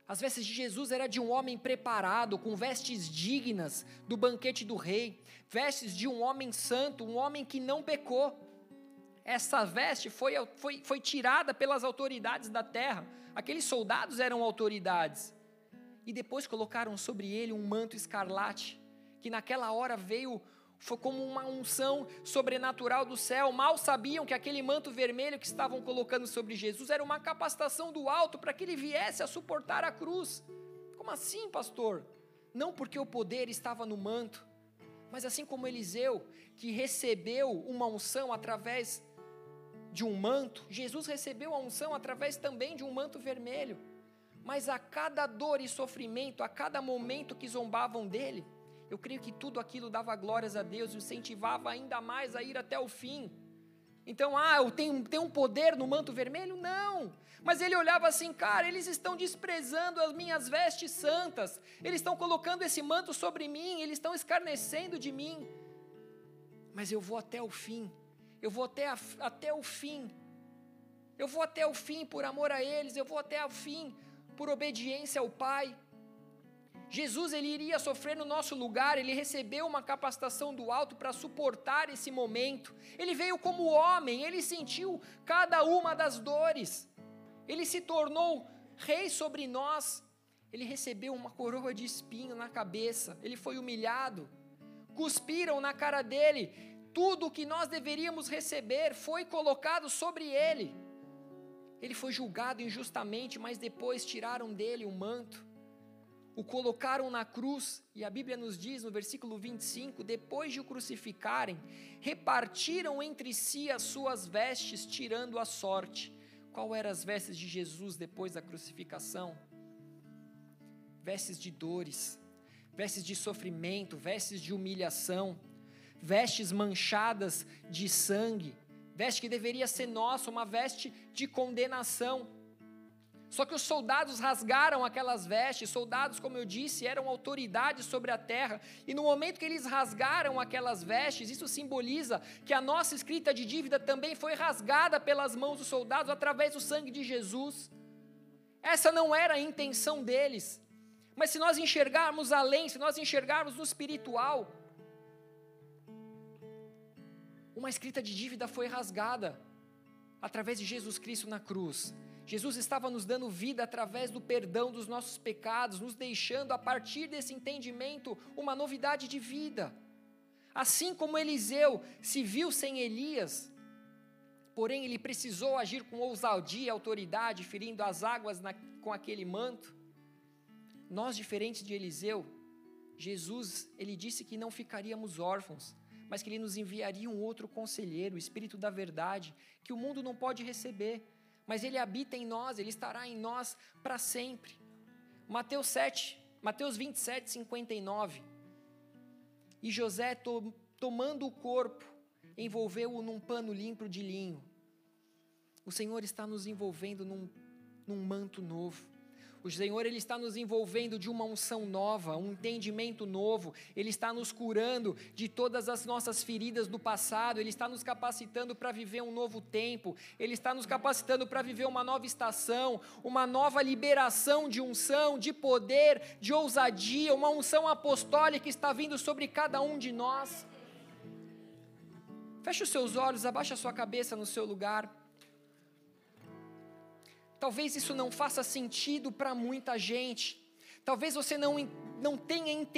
As vestes de Jesus era de um homem preparado, com vestes dignas do banquete do rei, vestes de um homem santo, um homem que não pecou. Essa veste foi, foi, foi tirada pelas autoridades da terra Aqueles soldados eram autoridades. E depois colocaram sobre ele um manto escarlate, que naquela hora veio foi como uma unção sobrenatural do céu. Mal sabiam que aquele manto vermelho que estavam colocando sobre Jesus era uma capacitação do alto para que ele viesse a suportar a cruz. Como assim, pastor? Não porque o poder estava no manto, mas assim como Eliseu, que recebeu uma unção através de um manto, Jesus recebeu a unção através também de um manto vermelho. Mas a cada dor e sofrimento, a cada momento que zombavam dele, eu creio que tudo aquilo dava glórias a Deus incentivava ainda mais a ir até o fim. Então, ah, eu tenho, tenho um poder no manto vermelho? Não. Mas ele olhava assim, cara, eles estão desprezando as minhas vestes santas, eles estão colocando esse manto sobre mim, eles estão escarnecendo de mim. Mas eu vou até o fim, eu vou até, a, até o fim. Eu vou até o fim por amor a eles, eu vou até o fim por obediência ao Pai. Jesus ele iria sofrer no nosso lugar, ele recebeu uma capacitação do alto para suportar esse momento. Ele veio como homem, ele sentiu cada uma das dores. Ele se tornou rei sobre nós. Ele recebeu uma coroa de espinho na cabeça, ele foi humilhado. Cuspiram na cara dele, tudo o que nós deveríamos receber foi colocado sobre ele. Ele foi julgado injustamente, mas depois tiraram dele o manto, o colocaram na cruz, e a Bíblia nos diz no versículo 25: depois de o crucificarem, repartiram entre si as suas vestes, tirando a sorte. Qual eram as vestes de Jesus depois da crucificação? Vestes de dores, vestes de sofrimento, vestes de humilhação vestes manchadas de sangue, veste que deveria ser nossa, uma veste de condenação. Só que os soldados rasgaram aquelas vestes, soldados, como eu disse, eram autoridades sobre a terra, e no momento que eles rasgaram aquelas vestes, isso simboliza que a nossa escrita de dívida também foi rasgada pelas mãos dos soldados através do sangue de Jesus. Essa não era a intenção deles, mas se nós enxergarmos além, se nós enxergarmos no espiritual, uma escrita de dívida foi rasgada através de Jesus Cristo na cruz. Jesus estava nos dando vida através do perdão dos nossos pecados, nos deixando, a partir desse entendimento, uma novidade de vida. Assim como Eliseu se viu sem Elias, porém ele precisou agir com ousadia e autoridade, ferindo as águas na, com aquele manto. Nós, diferentes de Eliseu, Jesus, ele disse que não ficaríamos órfãos, mas que Ele nos enviaria um outro conselheiro, o Espírito da Verdade, que o mundo não pode receber, mas Ele habita em nós, Ele estará em nós para sempre. Mateus 7, Mateus 27, 59. E José, to, tomando o corpo, envolveu-o num pano limpo de linho. O Senhor está nos envolvendo num, num manto novo. O Senhor ele está nos envolvendo de uma unção nova, um entendimento novo. Ele está nos curando de todas as nossas feridas do passado. Ele está nos capacitando para viver um novo tempo. Ele está nos capacitando para viver uma nova estação, uma nova liberação de unção, de poder, de ousadia, uma unção apostólica está vindo sobre cada um de nós. Feche os seus olhos, abaixe a sua cabeça no seu lugar. Talvez isso não faça sentido para muita gente. Talvez você não, não tenha entendido